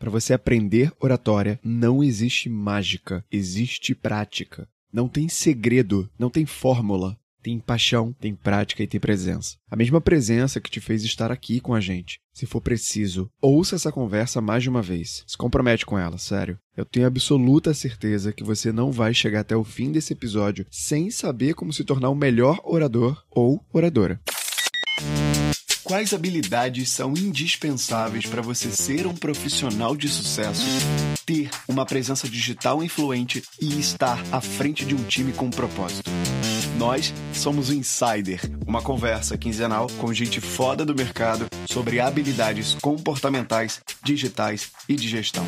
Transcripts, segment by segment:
Para você aprender oratória, não existe mágica, existe prática. Não tem segredo, não tem fórmula. Tem paixão, tem prática e tem presença. A mesma presença que te fez estar aqui com a gente. Se for preciso, ouça essa conversa mais de uma vez. Se compromete com ela, sério. Eu tenho absoluta certeza que você não vai chegar até o fim desse episódio sem saber como se tornar um melhor orador ou oradora. Quais habilidades são indispensáveis para você ser um profissional de sucesso, ter uma presença digital influente e estar à frente de um time com propósito? Nós somos o Insider, uma conversa quinzenal com gente foda do mercado sobre habilidades comportamentais, digitais e de gestão.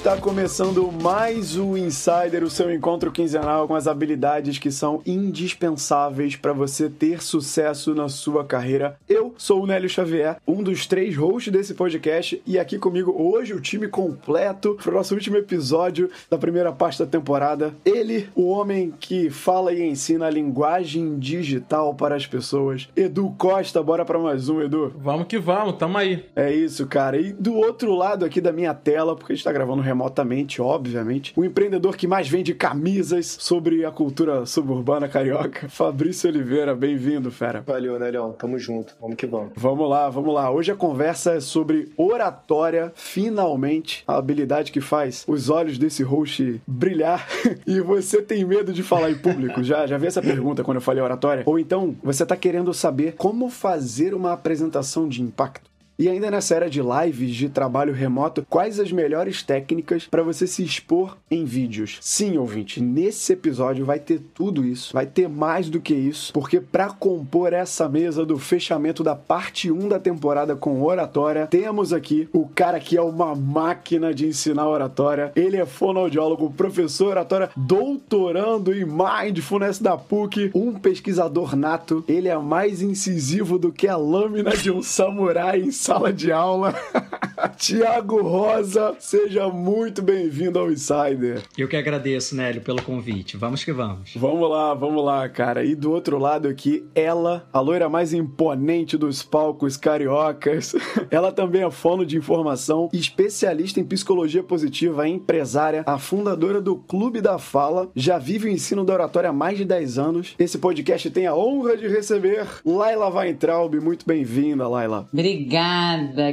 Está começando mais o Insider, o seu encontro quinzenal com as habilidades que são indispensáveis para você ter sucesso na sua carreira. Eu sou o Nélio Xavier, um dos três hosts desse podcast, e aqui comigo hoje o time completo para o nosso último episódio da primeira parte da temporada. Ele, o homem que fala e ensina a linguagem digital para as pessoas. Edu Costa, bora para mais um, Edu. Vamos que vamos, tamo aí. É isso, cara. E do outro lado aqui da minha tela, porque a gente tá gravando remotamente, obviamente, o empreendedor que mais vende camisas sobre a cultura suburbana carioca, Fabrício Oliveira. Bem-vindo, fera. Valeu, né, Leão? Tamo junto. Vamos que vamos. Vamos lá, vamos lá. Hoje a conversa é sobre oratória, finalmente, a habilidade que faz os olhos desse host brilhar. e você tem medo de falar em público? Já, já vi essa pergunta quando eu falei oratória? Ou então você tá querendo saber como fazer uma apresentação de impacto? E ainda nessa era de lives de trabalho remoto, quais as melhores técnicas para você se expor em vídeos? Sim, ouvinte, nesse episódio vai ter tudo isso, vai ter mais do que isso, porque para compor essa mesa do fechamento da parte 1 da temporada com oratória, temos aqui o cara que é uma máquina de ensinar oratória. Ele é fonoaudiólogo, professor oratória, doutorando em Mindfulness da PUC, um pesquisador nato. Ele é mais incisivo do que a lâmina de um samurai em sala de aula. Tiago Rosa, seja muito bem-vindo ao Insider. Eu que agradeço, Nélio, pelo convite. Vamos que vamos. Vamos lá, vamos lá, cara. E do outro lado aqui, ela, a loira mais imponente dos palcos cariocas. Ela também é fono de informação, especialista em psicologia positiva, empresária, a fundadora do Clube da Fala, já vive o ensino da oratória há mais de 10 anos. Esse podcast tem a honra de receber Laila Weintraub. Muito bem-vinda, Laila. Obrigada,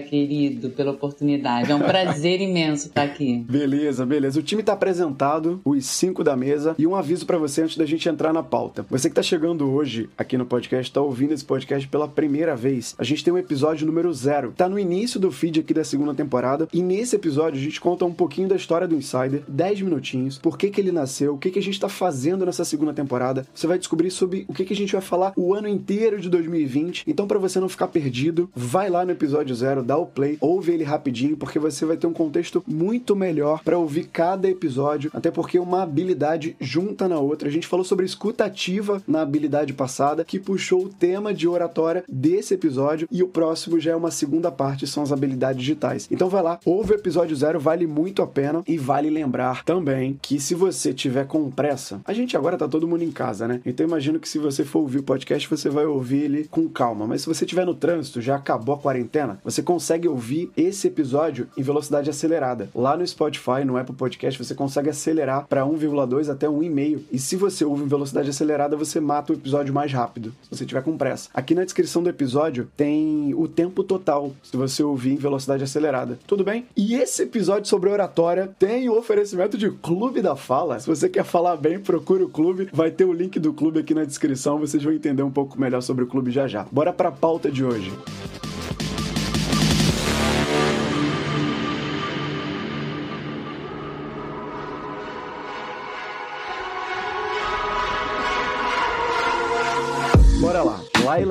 querido, pela oportunidade. É um prazer imenso estar aqui. Beleza, beleza. O time está apresentado, os cinco da mesa, e um aviso para você antes da gente entrar na pauta. Você que está chegando hoje aqui no podcast, está ouvindo esse podcast pela primeira vez. A gente tem um episódio número zero. Tá no início do feed aqui da segunda temporada, e nesse episódio a gente conta um pouquinho da história do Insider, 10 minutinhos, por que que ele nasceu, o que que a gente está fazendo nessa segunda temporada. Você vai descobrir sobre o que que a gente vai falar o ano inteiro de 2020. Então, para você não ficar perdido, vai lá no episódio zero, dá o play, ouve ele rapidinho, porque você vai ter um contexto muito melhor para ouvir cada episódio, até porque uma habilidade junta na outra. A gente falou sobre escuta ativa na habilidade passada, que puxou o tema de oratória desse episódio, e o próximo já é uma segunda parte, são as habilidades digitais. Então vai lá, ouve o episódio zero, vale muito a pena, e vale lembrar também que se você tiver com pressa, a gente agora tá todo mundo em casa, né? Então imagino que se você for ouvir o podcast, você vai ouvir ele com calma, mas se você estiver no trânsito, já acabou a quarentena, você consegue ouvir esse episódio em velocidade acelerada. Lá no Spotify, no Apple Podcast, você consegue acelerar para 1,2 até 1,5. E se você ouve em velocidade acelerada, você mata o episódio mais rápido, se você tiver com pressa. Aqui na descrição do episódio tem o tempo total, se você ouvir em velocidade acelerada. Tudo bem? E esse episódio sobre oratória tem o oferecimento de Clube da Fala. Se você quer falar bem, procure o clube. Vai ter o link do clube aqui na descrição. Vocês vão entender um pouco melhor sobre o clube já já. Bora para a pauta de hoje.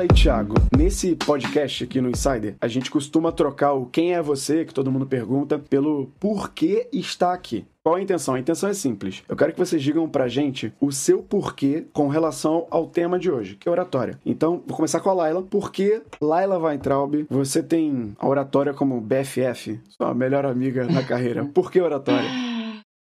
E Thiago, nesse podcast aqui no Insider, a gente costuma trocar o quem é você, que todo mundo pergunta, pelo porquê está aqui. Qual a intenção? A intenção é simples. Eu quero que vocês digam pra gente o seu porquê com relação ao tema de hoje, que é oratória. Então, vou começar com a Laila. Por que Laila Weintraub, você tem a oratória como BFF, sua melhor amiga na carreira? Por que oratória?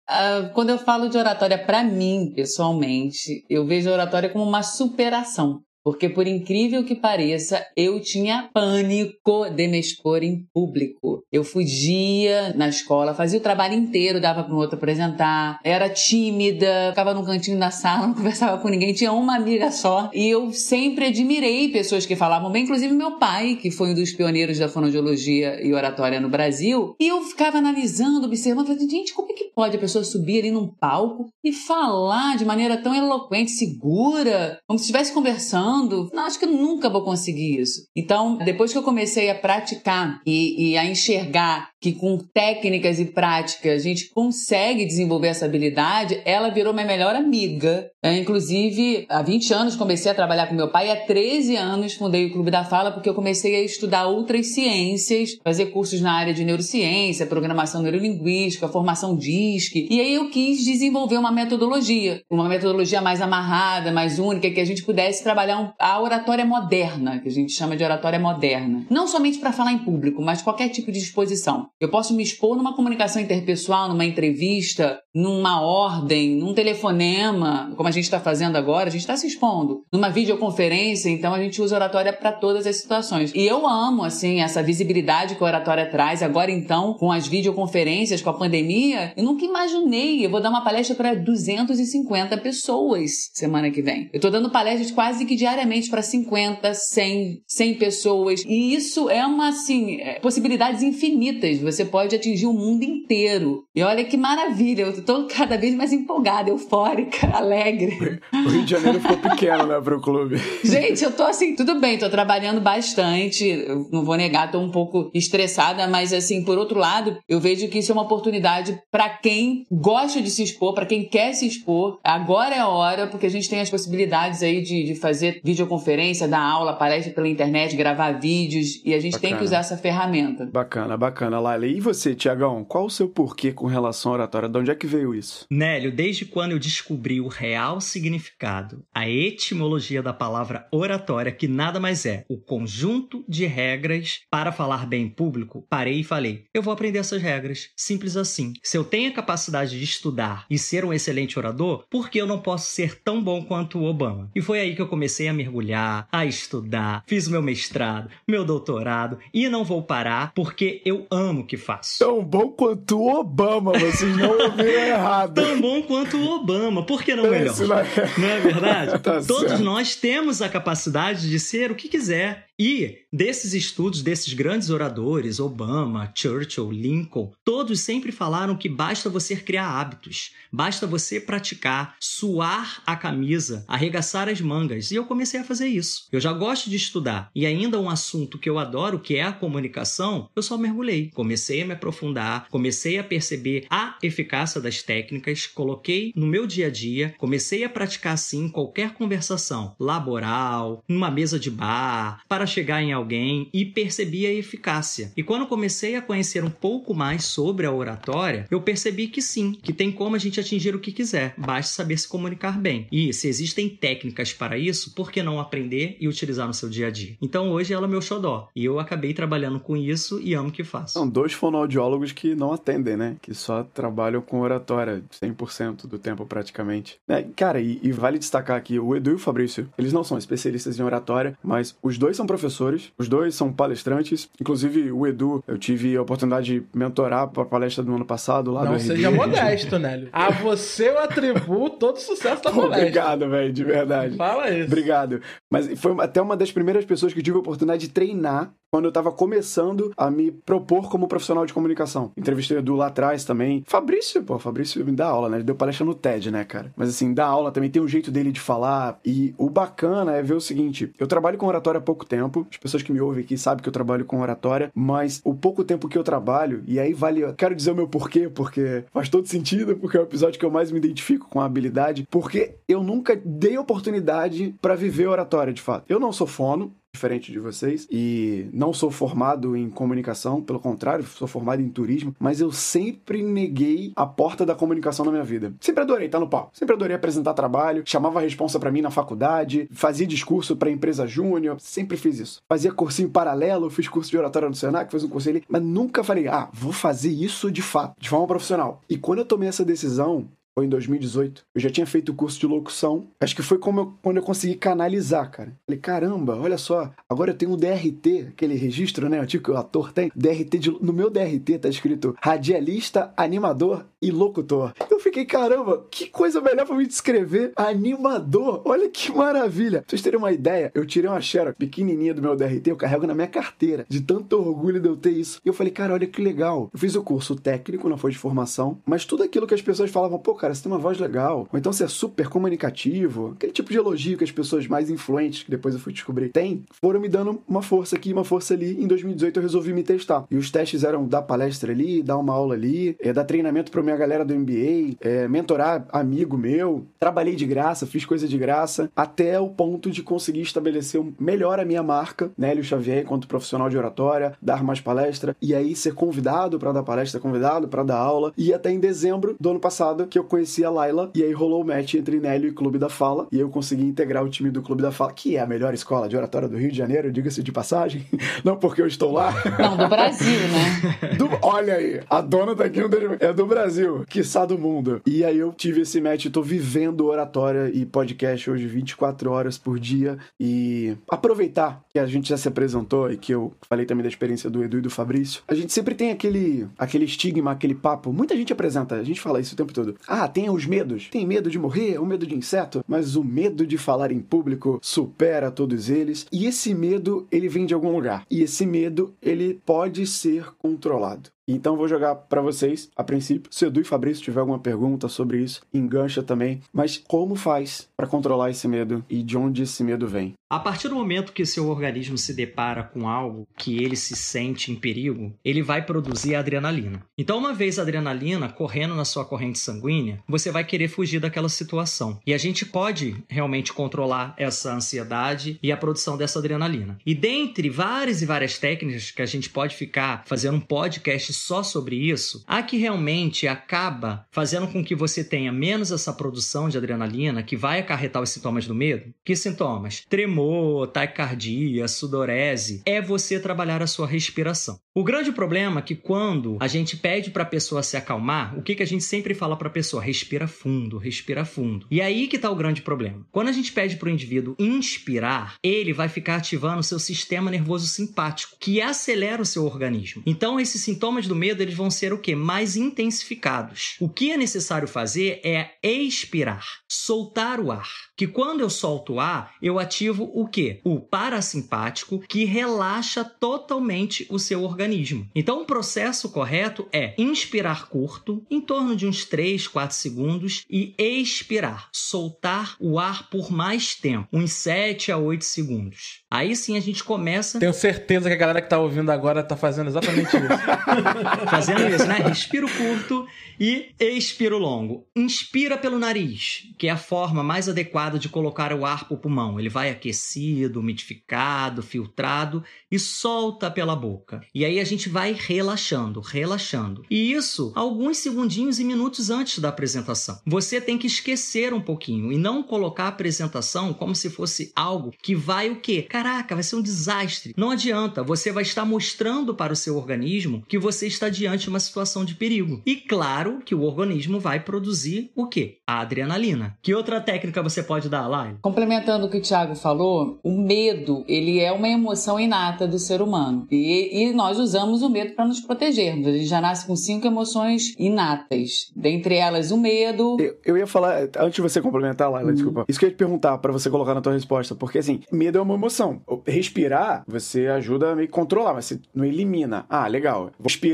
Uh, quando eu falo de oratória, para mim, pessoalmente, eu vejo a oratória como uma superação. Porque, por incrível que pareça, eu tinha pânico de me expor em público. Eu fugia na escola, fazia o trabalho inteiro, dava para um outro apresentar, era tímida, ficava num cantinho da sala, não conversava com ninguém, tinha uma amiga só. E eu sempre admirei pessoas que falavam bem, inclusive meu pai, que foi um dos pioneiros da fonoaudiologia e oratória no Brasil. E eu ficava analisando, observando, falando, gente, como é que pode a pessoa subir ali num palco e falar de maneira tão eloquente, segura, como se estivesse conversando? Não, acho que eu nunca vou conseguir isso. Então, depois que eu comecei a praticar e, e a enxergar que com técnicas e práticas a gente consegue desenvolver essa habilidade, ela virou minha melhor amiga. Eu, inclusive, há 20 anos comecei a trabalhar com meu pai e há 13 anos fundei o Clube da Fala porque eu comecei a estudar outras ciências, fazer cursos na área de neurociência, programação neurolinguística, formação DISC. E aí eu quis desenvolver uma metodologia, uma metodologia mais amarrada, mais única, que a gente pudesse trabalhar a oratória moderna, que a gente chama de oratória moderna. Não somente para falar em público, mas qualquer tipo de exposição. Eu posso me expor numa comunicação interpessoal, numa entrevista, numa ordem, num telefonema, como a gente está fazendo agora, a gente está se expondo. Numa videoconferência, então a gente usa oratória para todas as situações. E eu amo, assim, essa visibilidade que a oratória traz. Agora, então, com as videoconferências, com a pandemia, eu nunca imaginei. Eu vou dar uma palestra para 250 pessoas semana que vem. Eu estou dando palestras quase que diariamente para 50, 100, 100 pessoas. E isso é uma, assim, é, possibilidades infinitas você pode atingir o mundo inteiro. E olha que maravilha, eu tô cada vez mais empolgada, eufórica, alegre. O Rio de Janeiro ficou pequeno, né, pro clube. Gente, eu tô assim, tudo bem, tô trabalhando bastante, não vou negar, tô um pouco estressada, mas assim, por outro lado, eu vejo que isso é uma oportunidade para quem gosta de se expor, para quem quer se expor. Agora é a hora, porque a gente tem as possibilidades aí de, de fazer videoconferência, dar aula, palestra pela internet, gravar vídeos, e a gente bacana. tem que usar essa ferramenta. Bacana, bacana, Laila. E você, Tiagão, qual o seu porquê com relação à oratória? De onde é que veio isso? Nélio, desde quando eu descobri o real significado, a etimologia da palavra oratória, que nada mais é o conjunto de regras para falar bem em público, parei e falei: eu vou aprender essas regras. Simples assim. Se eu tenho a capacidade de estudar e ser um excelente orador, por que eu não posso ser tão bom quanto o Obama? E foi aí que eu comecei a mergulhar, a estudar, fiz o meu mestrado, meu doutorado e não vou parar porque eu amo que faço. Tão bom quanto o Obama, vocês não ouviram errado. Tão bom quanto o Obama, por que não melhor? Não é, não é verdade? tá Todos certo. nós temos a capacidade de ser o que quiser. E desses estudos desses grandes oradores, Obama, Churchill, Lincoln, todos sempre falaram que basta você criar hábitos, basta você praticar, suar a camisa, arregaçar as mangas. E eu comecei a fazer isso. Eu já gosto de estudar e ainda um assunto que eu adoro, que é a comunicação, eu só mergulhei. Comecei a me aprofundar, comecei a perceber a eficácia das técnicas, coloquei no meu dia a dia, comecei a praticar assim qualquer conversação laboral, numa mesa de bar, para chegar em alguém e percebi a eficácia. E quando comecei a conhecer um pouco mais sobre a oratória, eu percebi que sim, que tem como a gente atingir o que quiser, basta saber se comunicar bem. E se existem técnicas para isso, por que não aprender e utilizar no seu dia a dia? Então hoje ela é meu xodó. E eu acabei trabalhando com isso e amo o que faço. São dois fonoaudiólogos que não atendem, né? Que só trabalham com oratória 100% do tempo praticamente. É, cara, e, e vale destacar aqui, o Edu e o Fabrício, eles não são especialistas em oratória, mas os dois são professores, os dois são palestrantes. Inclusive, o Edu, eu tive a oportunidade de mentorar para a palestra do ano passado lá Não do seja RD, modesto, Nélio. A você eu atribuo todo o sucesso da palestra. Obrigado, velho, de verdade. Fala isso. Obrigado. Mas foi até uma das primeiras pessoas que tive a oportunidade de treinar quando eu estava começando a me propor como profissional de comunicação. Entrevistei o Edu lá atrás também. Fabrício, pô, Fabrício me dá aula, né? Ele deu palestra no TED, né, cara? Mas assim, dá aula também, tem um jeito dele de falar. E o bacana é ver o seguinte: eu trabalho com oratória há pouco tempo. As pessoas que me ouvem aqui sabem que eu trabalho com oratória, mas o pouco tempo que eu trabalho, e aí vale. Quero dizer o meu porquê, porque faz todo sentido, porque é o episódio que eu mais me identifico com a habilidade, porque eu nunca dei oportunidade para viver oratória de fato. Eu não sou fono, diferente de vocês e não sou formado em comunicação, pelo contrário, sou formado em turismo, mas eu sempre neguei a porta da comunicação na minha vida. Sempre adorei estar no palco, sempre adorei apresentar trabalho, chamava a responsa para mim na faculdade, fazia discurso para empresa júnior, sempre fiz isso. Fazia cursinho paralelo, fiz curso de oratória no Senac, fiz um curso ali, mas nunca falei, ah, vou fazer isso de fato, de forma profissional. E quando eu tomei essa decisão, ou em 2018. Eu já tinha feito o curso de locução. Acho que foi eu, quando eu consegui canalizar, cara. Falei, caramba, olha só, agora eu tenho um DRT, aquele registro, né? Tipo que o ator tem. DRT de, no meu DRT tá escrito radialista, animador e locutor. Eu fiquei, caramba, que coisa melhor pra me descrever. Animador, olha que maravilha. Pra vocês terem uma ideia, eu tirei uma xerox pequenininha do meu DRT, eu carrego na minha carteira, de tanto orgulho de eu ter isso. E eu falei, cara, olha que legal. Eu fiz o curso técnico, não foi de formação, mas tudo aquilo que as pessoas falavam, pô, cara, você tem uma voz legal, ou então você é super comunicativo, aquele tipo de elogio que as pessoas mais influentes, que depois eu fui descobrir, têm, foram me dando uma força aqui, uma força ali. Em 2018 eu resolvi me testar. E os testes eram dar palestra ali, dar uma aula ali, é, dar treinamento pra minha galera do MBA, é, mentorar amigo meu, trabalhei de graça, fiz coisa de graça, até o ponto de conseguir estabelecer melhor a minha marca, Nélio Xavier, enquanto profissional de oratória, dar mais palestra, e aí ser convidado para dar palestra, convidado para dar aula, e até em dezembro do ano passado que eu conheci a Laila, e aí rolou o match entre Nélio e Clube da Fala, e eu consegui integrar o time do Clube da Fala, que é a melhor escola de oratória do Rio de Janeiro, diga-se de passagem, não porque eu estou lá. Não, do Brasil, né? Do, olha aí, a dona tá aqui no é do Brasil, quiçá do mundo. E aí eu tive esse match, tô vivendo oratória e podcast hoje 24 horas por dia, e aproveitar que a gente já se apresentou e que eu falei também da experiência do Edu e do Fabrício, a gente sempre tem aquele, aquele estigma, aquele papo. Muita gente apresenta, a gente fala isso o tempo todo. Ah, tem os medos. Tem medo de morrer, o medo de inseto, mas o medo de falar em público supera todos eles. E esse medo, ele vem de algum lugar. E esse medo, ele pode ser controlado. Então vou jogar para vocês, a princípio. Se Edu e Fabrício tiver alguma pergunta sobre isso, engancha também. Mas como faz para controlar esse medo e de onde esse medo vem? A partir do momento que seu organismo se depara com algo que ele se sente em perigo, ele vai produzir adrenalina. Então, uma vez a adrenalina correndo na sua corrente sanguínea, você vai querer fugir daquela situação. E a gente pode realmente controlar essa ansiedade e a produção dessa adrenalina. E dentre várias e várias técnicas que a gente pode ficar fazendo um podcast só sobre isso, a que realmente acaba fazendo com que você tenha menos essa produção de adrenalina que vai acarretar os sintomas do medo. Que sintomas? Tremor taquicardia, sudorese, é você trabalhar a sua respiração. O grande problema é que quando a gente pede para a pessoa se acalmar, o que, que a gente sempre fala para a pessoa? Respira fundo, respira fundo. E aí que está o grande problema. Quando a gente pede para o indivíduo inspirar, ele vai ficar ativando o seu sistema nervoso simpático, que acelera o seu organismo. Então, esses sintomas do medo eles vão ser o que? Mais intensificados. O que é necessário fazer é expirar, soltar o ar. Que quando eu solto o ar, eu ativo o que? O parasimpático, que relaxa totalmente o seu organismo. Então, o processo correto é inspirar curto, em torno de uns 3, 4 segundos, e expirar, soltar o ar por mais tempo, uns 7 a 8 segundos. Aí sim a gente começa. Tenho certeza que a galera que está ouvindo agora está fazendo exatamente isso. fazendo isso, né? Respiro curto e expiro longo. Inspira pelo nariz, que é a forma mais adequada de colocar o ar para o pulmão. Ele vai aquecido, umidificado, filtrado e solta pela boca. E aí a gente vai relaxando, relaxando. E isso alguns segundinhos e minutos antes da apresentação. Você tem que esquecer um pouquinho e não colocar a apresentação como se fosse algo que vai o quê? Caraca, vai ser um desastre. Não adianta, você vai estar mostrando para o seu organismo que você está diante de uma situação de perigo. E claro que o organismo vai produzir o quê? A adrenalina. Que outra técnica você pode dar, Laila? Complementando o que o Thiago falou, o medo, ele é uma emoção inata do ser humano. E, e nós usamos o medo para nos protegermos. A gente já nasce com cinco emoções inatas. Dentre elas, o medo. Eu, eu ia falar, antes de você complementar, Laila, hum. desculpa. Isso que eu ia te perguntar para você colocar na tua resposta. Porque, assim, medo é uma emoção. Respirar, você ajuda a me controlar, mas você não elimina. Ah, legal. Vou respirar,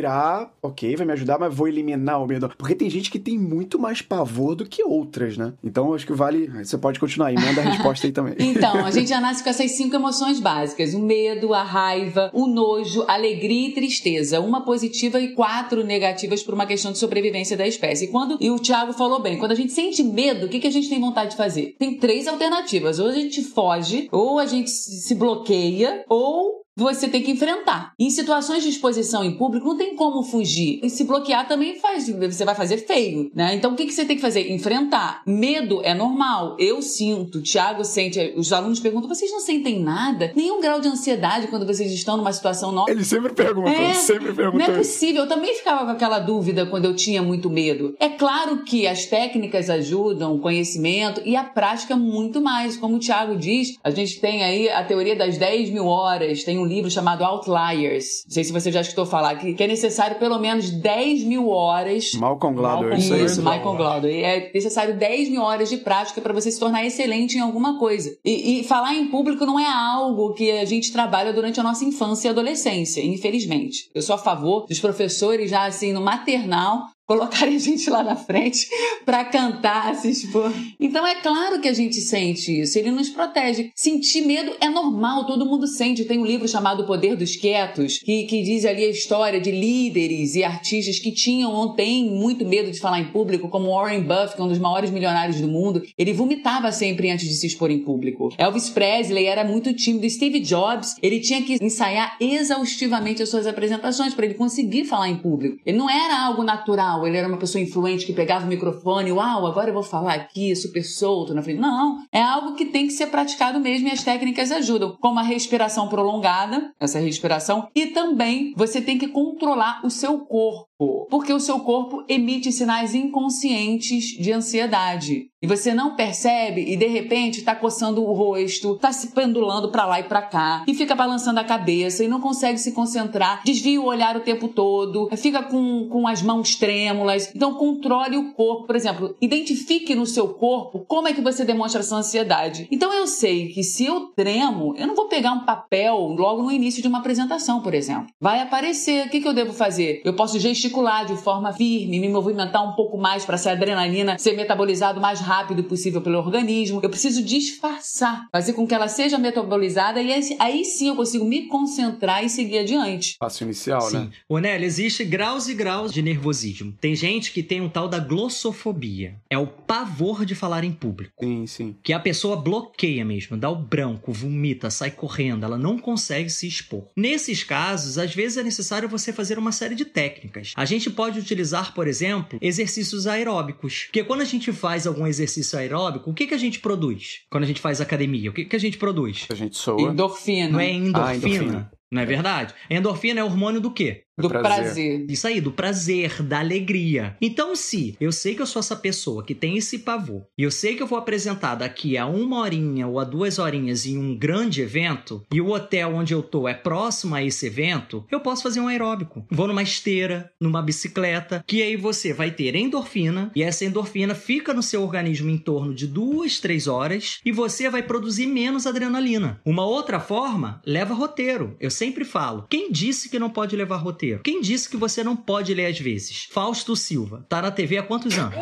ok, vai me ajudar, mas vou eliminar o medo. Porque tem gente que tem muito mais pavor do que outras, né? Então, acho que vale. Você pode continuar aí, manda a resposta aí também. Então, a gente já nasce com essas cinco emoções básicas: o medo, a raiva, o nojo, alegria e tristeza. Uma positiva e quatro negativas por uma questão de sobrevivência da espécie. E quando, e o Thiago falou bem, quando a gente sente medo, o que, que a gente tem vontade de fazer? Tem três alternativas. Ou a gente foge, ou a gente se bloqueia, ou você tem que enfrentar. Em situações de exposição em público, não tem como fugir. E se bloquear também faz, você vai fazer feio, né? Então o que, que você tem que fazer? Enfrentar. Medo é normal. Eu sinto, o Thiago sente, os alunos perguntam: vocês não sentem nada? Nenhum grau de ansiedade quando vocês estão numa situação nova? Ele sempre pergunta, é, sempre pergunta. Não é possível. Eu também ficava com aquela dúvida quando eu tinha muito medo. É claro que as técnicas ajudam, o conhecimento e a prática muito mais. Como o Thiago diz, a gente tem aí a teoria das 10 mil horas, tem um livro chamado Outliers. Não sei se você já escutou falar, que, que é necessário pelo menos 10 mil horas. Malcolm Gladwell. Isso, isso Malcolm Gladwell. É necessário 10 mil horas de prática para você se tornar excelente em alguma coisa. E, e falar em público não é algo que a gente trabalha durante a nossa infância e adolescência, infelizmente. Eu sou a favor dos professores já assim no maternal colocarem a gente lá na frente para cantar, se expor. Então é claro que a gente sente isso, ele nos protege. Sentir medo é normal, todo mundo sente. Tem um livro chamado O Poder dos Quietos, que, que diz ali a história de líderes e artistas que tinham ou têm muito medo de falar em público, como Warren Buffett, que é um dos maiores milionários do mundo. Ele vomitava sempre antes de se expor em público. Elvis Presley era muito tímido. Steve Jobs, ele tinha que ensaiar exaustivamente as suas apresentações para ele conseguir falar em público. Ele não era algo natural uau, ele era uma pessoa influente que pegava o microfone, uau, agora eu vou falar aqui, super solto na frente. Não, é algo que tem que ser praticado mesmo e as técnicas ajudam, como a respiração prolongada, essa respiração, e também você tem que controlar o seu corpo porque o seu corpo emite sinais inconscientes de ansiedade. E você não percebe e de repente está coçando o rosto, está se pendulando para lá e para cá, e fica balançando a cabeça e não consegue se concentrar, desvia o olhar o tempo todo, fica com, com as mãos trêmulas. Então controle o corpo, por exemplo, identifique no seu corpo como é que você demonstra essa ansiedade. Então eu sei que se eu tremo, eu não vou pegar um papel logo no início de uma apresentação, por exemplo. Vai aparecer, o que, que eu devo fazer? Eu posso gesticular gesticular de forma firme, me movimentar um pouco mais para essa adrenalina ser metabolizado o mais rápido possível pelo organismo. Eu preciso disfarçar, fazer com que ela seja metabolizada e aí sim eu consigo me concentrar e seguir adiante. Passo inicial, sim. né? O Nelly, existe graus e graus de nervosismo. Tem gente que tem um tal da glossofobia. É o pavor de falar em público. Sim, sim. Que a pessoa bloqueia mesmo, dá o branco, vomita, sai correndo, ela não consegue se expor. Nesses casos, às vezes é necessário você fazer uma série de técnicas. A gente pode utilizar, por exemplo, exercícios aeróbicos. Porque quando a gente faz algum exercício aeróbico, o que, que a gente produz? Quando a gente faz academia, o que, que a gente produz? A gente soa. Endorfina. Não é endorfina? Ah, endorfina. Não é verdade? Endorfina é hormônio do quê? Do, prazer. prazer. Isso aí, do prazer, da alegria. Então, se eu sei que eu sou essa pessoa que tem esse pavor, e eu sei que eu vou apresentar daqui a uma horinha ou a duas horinhas em um grande evento, e o hotel onde eu tô é próximo a esse evento, eu posso fazer um aeróbico. Vou numa esteira, numa bicicleta, que aí você vai ter endorfina, e essa endorfina fica no seu organismo em torno de duas, três horas, e você vai produzir menos adrenalina. Uma outra forma, leva roteiro. Eu sempre falo, quem disse que não pode levar roteiro? Quem disse que você não pode ler às vezes? Fausto Silva. Tá na TV há quantos anos?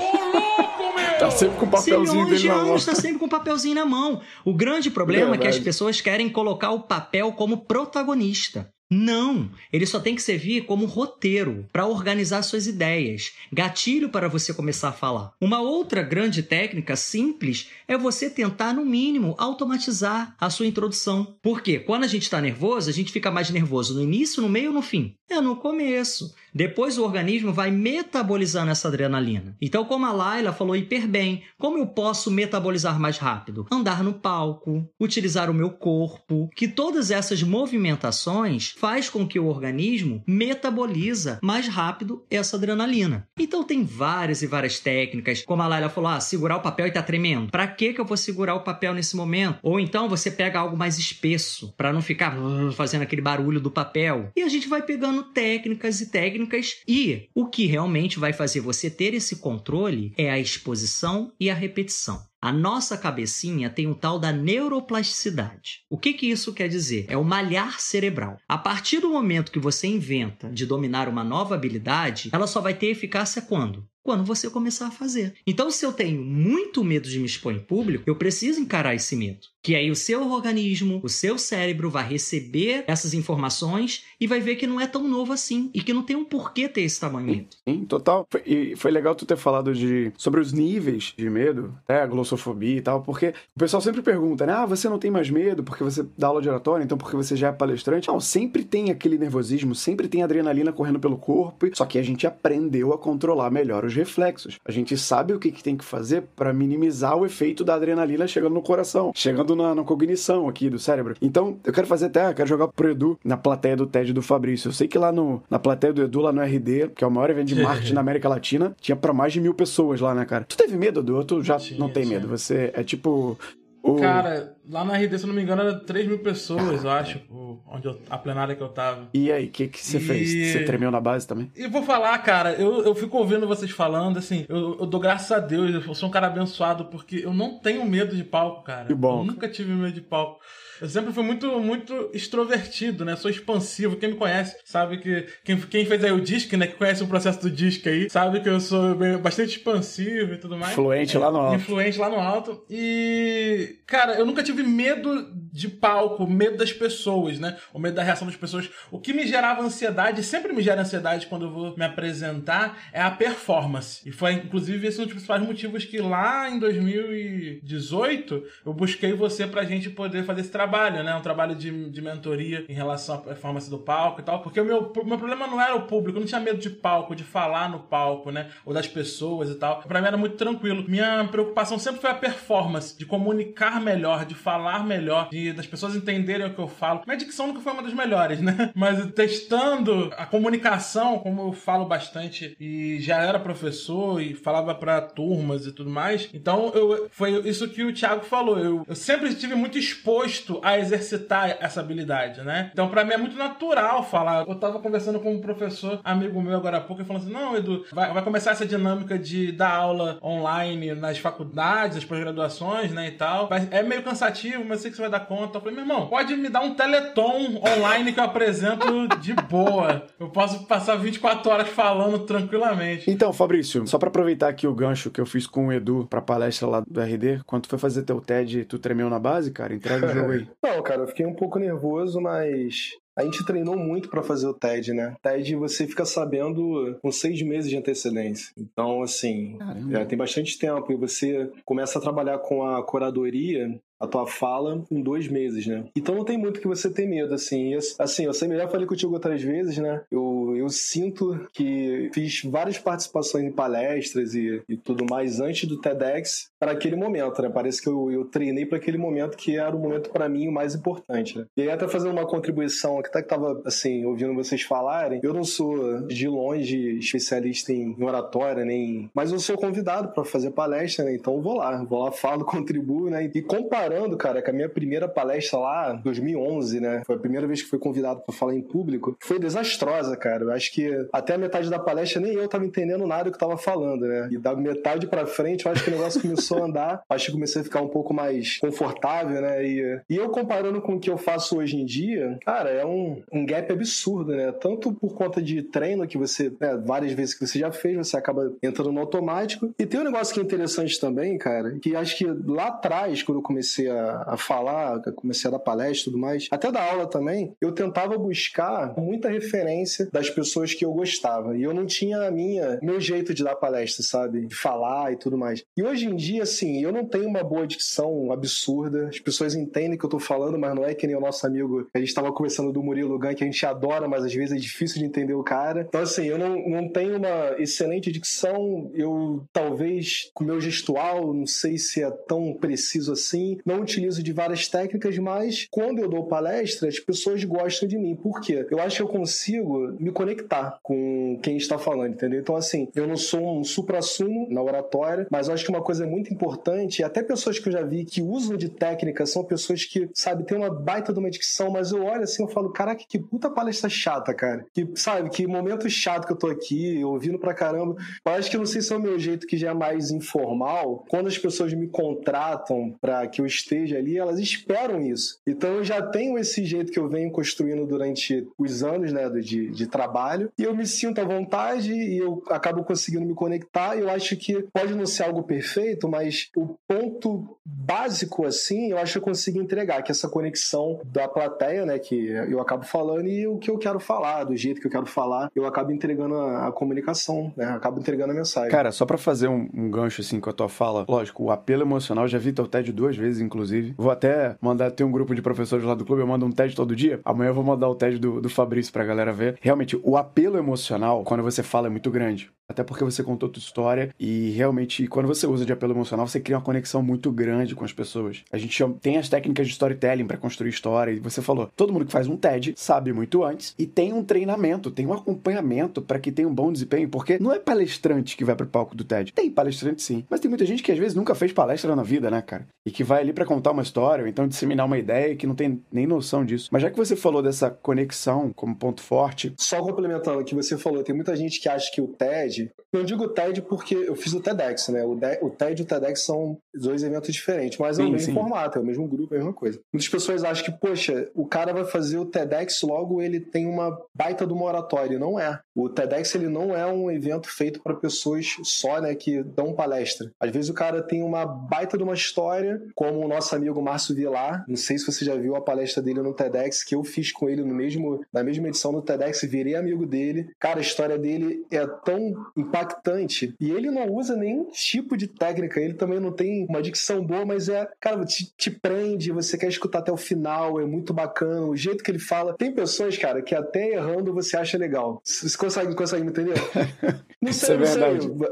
Tá sempre com o papelzinho Milhões de anos, tá sempre com o papelzinho na mão. O grande problema é que as pessoas querem colocar o papel como protagonista. Não, ele só tem que servir como roteiro para organizar suas ideias, gatilho para você começar a falar. Uma outra grande técnica simples é você tentar, no mínimo, automatizar a sua introdução. Porque quando a gente está nervoso, a gente fica mais nervoso no início, no meio ou no fim? É no começo. Depois o organismo vai metabolizando essa adrenalina. Então, como a Laila falou hiper bem, como eu posso metabolizar mais rápido? Andar no palco, utilizar o meu corpo, que todas essas movimentações faz com que o organismo metaboliza mais rápido essa adrenalina. Então tem várias e várias técnicas, como a Laila falou, ah, segurar o papel e tá tremendo. Para que que eu vou segurar o papel nesse momento? Ou então você pega algo mais espesso, para não ficar fazendo aquele barulho do papel. E a gente vai pegando técnicas e técnicas e o que realmente vai fazer você ter esse controle é a exposição e a repetição. A nossa cabecinha tem um tal da neuroplasticidade. O que, que isso quer dizer? É o malhar cerebral. A partir do momento que você inventa de dominar uma nova habilidade, ela só vai ter eficácia quando? Quando você começar a fazer. Então, se eu tenho muito medo de me expor em público, eu preciso encarar esse medo. Que aí o seu organismo, o seu cérebro vai receber essas informações e vai ver que não é tão novo assim e que não tem um porquê ter esse tamanho. Sim, total. E foi legal tu ter falado de sobre os níveis de medo, até a glossofobia e tal, porque o pessoal sempre pergunta, né? Ah, você não tem mais medo porque você dá aula de oratória, então porque você já é palestrante? Não, sempre tem aquele nervosismo, sempre tem adrenalina correndo pelo corpo, só que a gente aprendeu a controlar melhor os reflexos. A gente sabe o que, que tem que fazer para minimizar o efeito da adrenalina chegando no coração, chegando na, na, cognição aqui do cérebro. Então, eu quero fazer até, eu quero jogar pro Edu na plateia do TED do Fabrício. Eu sei que lá no, na plateia do Edu, lá no RD, que é o maior evento de marketing na América Latina, tinha para mais de mil pessoas lá, né, cara? Tu teve medo, Edu? Ou tu já tinha, não tem medo? Você é tipo o... Cara, lá na RD, se eu não me engano, era 3 mil pessoas, eu acho, onde eu, a plenária que eu tava. E aí, o que, que você e... fez? Você tremeu na base também? E vou falar, cara, eu, eu fico ouvindo vocês falando, assim, eu, eu dou graças a Deus, eu sou um cara abençoado, porque eu não tenho medo de palco, cara. Que bom. Eu nunca tive medo de palco. Eu sempre fui muito, muito extrovertido, né? Sou expansivo. Quem me conhece sabe que. Quem, quem fez aí o disco, né? Que conhece o processo do disco aí, sabe que eu sou bastante expansivo e tudo mais. Influente lá no alto. Influente lá no alto. E. Cara, eu nunca tive medo de palco, medo das pessoas, né? O medo da reação das pessoas. O que me gerava ansiedade, sempre me gera ansiedade quando eu vou me apresentar, é a performance. E foi, inclusive, esse é um dos principais motivos que lá em 2018 eu busquei você pra gente poder fazer esse trabalho trabalho, né? Um trabalho de, de mentoria em relação à performance do palco e tal. Porque o meu, meu problema não era o público, eu não tinha medo de palco, de falar no palco, né? Ou das pessoas e tal. Pra mim era muito tranquilo. Minha preocupação sempre foi a performance, de comunicar melhor, de falar melhor, de das pessoas entenderem o que eu falo. Minha dicção nunca foi uma das melhores, né? Mas testando a comunicação, como eu falo bastante e já era professor e falava para turmas e tudo mais. Então eu foi isso que o Thiago falou. Eu, eu sempre estive muito exposto a exercitar essa habilidade, né? Então, para mim é muito natural falar. Eu tava conversando com um professor, amigo meu agora há pouco, e falando assim: não, Edu, vai, vai começar essa dinâmica de dar aula online nas faculdades, nas pós-graduações, né? E tal. É meio cansativo, mas sei que você vai dar conta. Eu falei, meu irmão, pode me dar um teleton online que eu apresento de boa. Eu posso passar 24 horas falando tranquilamente. Então, Fabrício, só para aproveitar aqui o gancho que eu fiz com o Edu pra palestra lá do RD, quando tu foi fazer teu TED, tu tremeu na base, cara? Entrega o jogo aí. Não, cara, eu fiquei um pouco nervoso, mas a gente treinou muito para fazer o TED, né? TED você fica sabendo com seis meses de antecedência. Então, assim, já tem bastante tempo. E você começa a trabalhar com a curadoria a tua fala em dois meses, né? Então não tem muito que você ter medo, assim. E, assim, eu sei melhor falei contigo outras vezes, né? Eu, eu sinto que fiz várias participações em palestras e, e tudo mais antes do TEDx para aquele momento, né? Parece que eu, eu treinei para aquele momento que era o momento para mim o mais importante, né? E aí, até fazendo uma contribuição que até que tava, assim, ouvindo vocês falarem, eu não sou de longe especialista em oratória, nem... Mas eu sou convidado para fazer palestra, né? Então vou lá, vou lá, falo, contribuo, né? E comparar comparando, cara, com a minha primeira palestra lá, 2011, né? Foi a primeira vez que fui convidado para falar em público. Foi desastrosa, cara. Eu acho que até a metade da palestra nem eu tava entendendo nada do que tava falando, né? E da metade para frente, eu acho que o negócio começou a andar. Acho que comecei a ficar um pouco mais confortável, né? E, e eu comparando com o que eu faço hoje em dia, cara, é um, um gap absurdo, né? Tanto por conta de treino que você, né, várias vezes que você já fez, você acaba entrando no automático. E tem um negócio que é interessante também, cara, que acho que lá atrás, quando eu comecei comecei a, a falar, comecei a dar palestra e tudo mais, até da aula também, eu tentava buscar muita referência das pessoas que eu gostava. E eu não tinha a minha, meu jeito de dar palestra, sabe? De falar e tudo mais. E hoje em dia, assim, eu não tenho uma boa dicção absurda. As pessoas entendem o que eu tô falando, mas não é que nem o nosso amigo, a gente tava conversando do Murilo Gun, que a gente adora, mas às vezes é difícil de entender o cara. Então, assim, eu não, não tenho uma excelente dicção. Eu, talvez, com o meu gestual, não sei se é tão preciso assim não utilizo de várias técnicas, mas quando eu dou palestra, as pessoas gostam de mim. Por quê? Eu acho que eu consigo me conectar com quem está falando, entendeu? Então, assim, eu não sou um supra-sumo na oratória, mas eu acho que uma coisa muito importante, e até pessoas que eu já vi que usam de técnica são pessoas que, sabe, tem uma baita de uma dicção, mas eu olho assim, eu falo, caraca, que puta palestra chata, cara. Que, sabe, que momento chato que eu tô aqui, ouvindo pra caramba. Eu acho que não sei se é o meu jeito que já é mais informal, quando as pessoas me contratam para que eu esteja ali, elas esperam isso. Então eu já tenho esse jeito que eu venho construindo durante os anos né, de, de trabalho e eu me sinto à vontade e eu acabo conseguindo me conectar. Eu acho que pode não ser algo perfeito, mas o ponto básico assim, eu acho que eu consigo entregar, que é essa conexão da plateia, né, que eu acabo falando e o que eu quero falar, do jeito que eu quero falar, eu acabo entregando a, a comunicação, né, acabo entregando a mensagem. Cara, só para fazer um, um, gancho assim com a tua fala, lógico, o apelo emocional, já vi teu TED duas vezes, inclusive. Vou até mandar, ter um grupo de professores lá do clube, eu mando um TED todo dia. Amanhã eu vou mandar o TED do, do Fabrício pra galera ver. Realmente, o apelo emocional, quando você fala, é muito grande. Até porque você contou tua história e realmente, quando você usa de apelo emocional, você cria uma conexão muito grande com as pessoas. A gente tem as técnicas de storytelling para construir história e você falou, todo mundo que faz um TED sabe muito antes e tem um treinamento, tem um acompanhamento para que tenha um bom desempenho, porque não é palestrante que vai pro palco do TED. Tem palestrante sim, mas tem muita gente que às vezes nunca fez palestra na vida, né, cara? E que vai ali para contar uma história ou então disseminar uma ideia que não tem nem noção disso. Mas já que você falou dessa conexão como ponto forte, só complementando o que você falou, tem muita gente que acha que o TED. Eu digo TED porque eu fiz o TEDx, né? O, de, o TED e o TEDx são dois eventos diferentes, mas sim, é o mesmo sim. formato, é o mesmo grupo, é a mesma coisa. Muitas pessoas acham que, poxa, o cara vai fazer o TEDx, logo ele tem uma baita do oratória. Não é. O TEDx ele não é um evento feito para pessoas só, né, que dão palestra. Às vezes o cara tem uma baita de uma história, como o nosso amigo Márcio Vilar. Não sei se você já viu a palestra dele no TEDx, que eu fiz com ele no mesmo, na mesma edição do TEDx, virei amigo dele. Cara, a história dele é tão impactante. E ele não usa nenhum tipo de técnica, ele também não tem uma dicção boa, mas é, cara, te, te prende, você quer escutar até o final, é muito bacana, o jeito que ele fala. Tem pessoas, cara, que até errando você acha legal. Você consegue, consegue me entender? Não sei, é não sei.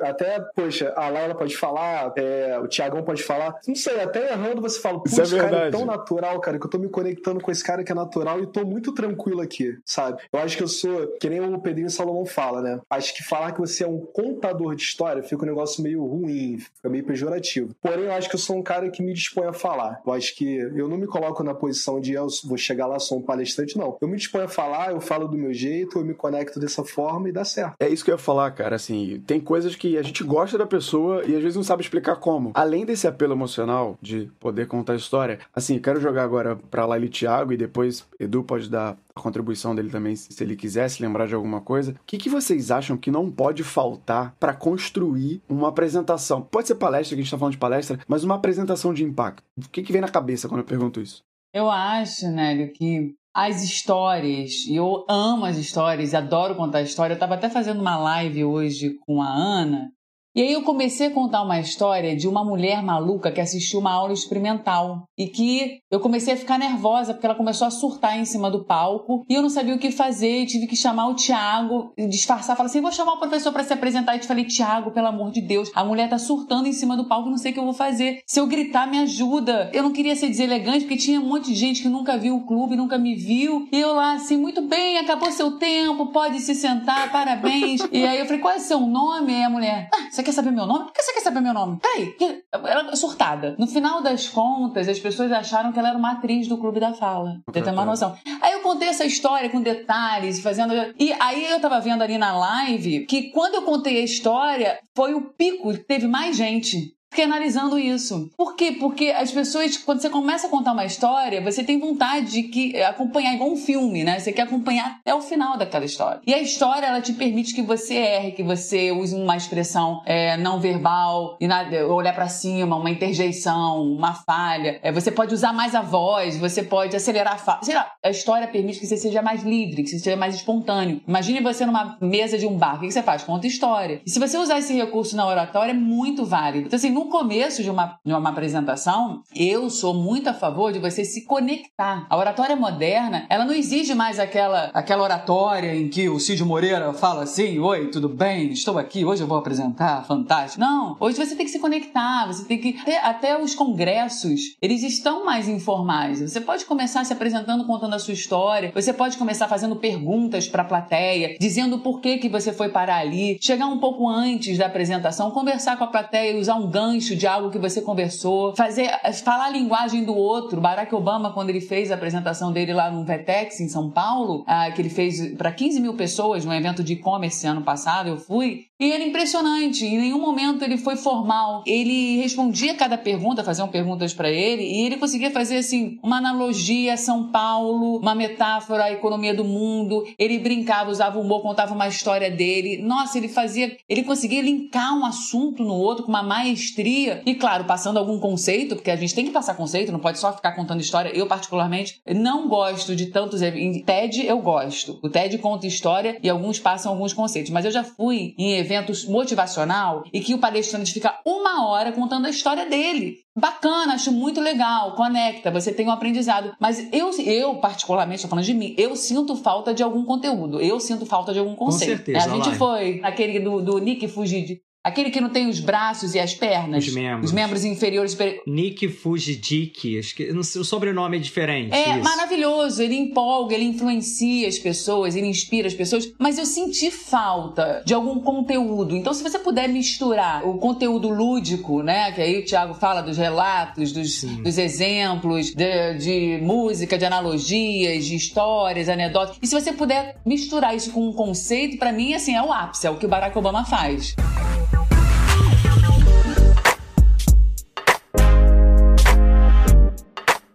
Até, poxa, a Laila pode falar, é, o Tiagão pode falar. Não sei, até errando você fala, putz, esse é cara é tão natural, cara, que eu tô me conectando com esse cara que é natural e tô muito tranquilo aqui, sabe? Eu acho que eu sou, que nem o Pedrinho Salomão fala, né? Acho que falar que você é um contador de história fica um negócio meio ruim, fica meio pejorativo. Porém, eu acho que eu sou um cara que me dispõe a falar. Eu acho que eu não me coloco na posição de eu vou chegar lá, sou um palestrante, não. Eu me disponho a falar, eu falo do meu jeito, eu me conecto dessa forma e dá certo. É isso que eu ia falar, cara. Assim, tem coisas que a gente gosta da pessoa e às vezes não sabe explicar como. Além desse apelo emocional de poder contar a história, assim, quero jogar agora pra Laila e Thiago e depois Edu pode dar a contribuição dele também, se ele quisesse lembrar de alguma coisa. O que, que vocês acham que não pode faltar para construir uma apresentação? Pode ser palestra, que a gente está falando de palestra, mas uma apresentação de impacto. O que, que vem na cabeça quando eu pergunto isso? Eu acho, Nélio, que as histórias, e eu amo as histórias, adoro contar história. Eu estava até fazendo uma live hoje com a Ana, e aí eu comecei a contar uma história de uma mulher maluca que assistiu uma aula experimental e que eu comecei a ficar nervosa porque ela começou a surtar em cima do palco e eu não sabia o que fazer e tive que chamar o Tiago disfarçar, falar assim, vou chamar o professor para se apresentar e te falei, Tiago, pelo amor de Deus, a mulher tá surtando em cima do palco, não sei o que eu vou fazer. Se eu gritar, me ajuda. Eu não queria ser deselegante porque tinha um monte de gente que nunca viu o clube, nunca me viu e eu lá assim, muito bem, acabou seu tempo, pode se sentar, parabéns. e aí eu falei, qual é seu nome? E a mulher, ah, você quer saber meu nome? Por que você quer saber meu nome? Peraí, ela é surtada. No final das contas, as pessoas acharam que ela era uma atriz do Clube da Fala. Você tem uma noção. Aí eu contei essa história com detalhes, fazendo. E aí eu tava vendo ali na live que quando eu contei a história, foi o pico, teve mais gente analisando isso. Por quê? Porque as pessoas, quando você começa a contar uma história, você tem vontade de que, acompanhar, igual um filme, né? Você quer acompanhar até o final daquela história. E a história, ela te permite que você erre, que você use uma expressão é, não verbal, e nada, olhar para cima, uma interjeição, uma falha. É, você pode usar mais a voz, você pode acelerar a fala. Sei lá, a história permite que você seja mais livre, que você seja mais espontâneo. Imagine você numa mesa de um bar. O que você faz? Conta história. E se você usar esse recurso na oratória, é muito válido. Então, assim, no começo de uma, de uma apresentação, eu sou muito a favor de você se conectar. A oratória moderna, ela não exige mais aquela, aquela oratória em que o Cid Moreira fala assim: Oi, tudo bem? Estou aqui, hoje eu vou apresentar, fantástico. Não, hoje você tem que se conectar, você tem que. Até, até os congressos, eles estão mais informais. Você pode começar se apresentando, contando a sua história, você pode começar fazendo perguntas para a plateia, dizendo por que, que você foi parar ali, chegar um pouco antes da apresentação, conversar com a plateia usar um gancho gancho de algo que você conversou, fazer, falar a linguagem do outro. Barack Obama, quando ele fez a apresentação dele lá no Vetex, em São Paulo, ah, que ele fez para 15 mil pessoas, num evento de e-commerce ano passado, eu fui, e era impressionante. Em nenhum momento ele foi formal. Ele respondia cada pergunta, faziam perguntas para ele, e ele conseguia fazer assim uma analogia a São Paulo, uma metáfora à economia do mundo. Ele brincava, usava humor, contava uma história dele. Nossa, ele fazia, ele conseguia linkar um assunto no outro com uma maestria e claro, passando algum conceito, porque a gente tem que passar conceito, não pode só ficar contando história. Eu particularmente não gosto de tantos em TED eu gosto. O TED conta história e alguns passam alguns conceitos, mas eu já fui em eventos motivacional e que o palestrante fica uma hora contando a história dele. Bacana, acho muito legal, conecta, você tem um aprendizado. Mas eu, eu particularmente, estou falando de mim, eu sinto falta de algum conteúdo, eu sinto falta de algum conceito. Com certeza, a gente foi aquele do, do Nick Fugid, Aquele que não tem os braços e as pernas. Os membros. Os membros inferiores. Nick que o sobrenome é diferente. É isso. maravilhoso. Ele empolga, ele influencia as pessoas, ele inspira as pessoas. Mas eu senti falta de algum conteúdo. Então, se você puder misturar o conteúdo lúdico, né? Que aí o Thiago fala dos relatos, dos, dos exemplos, de, de música, de analogias, de histórias, anedotas. E se você puder misturar isso com um conceito, para mim, assim, é o ápice. É o que o Barack Obama faz.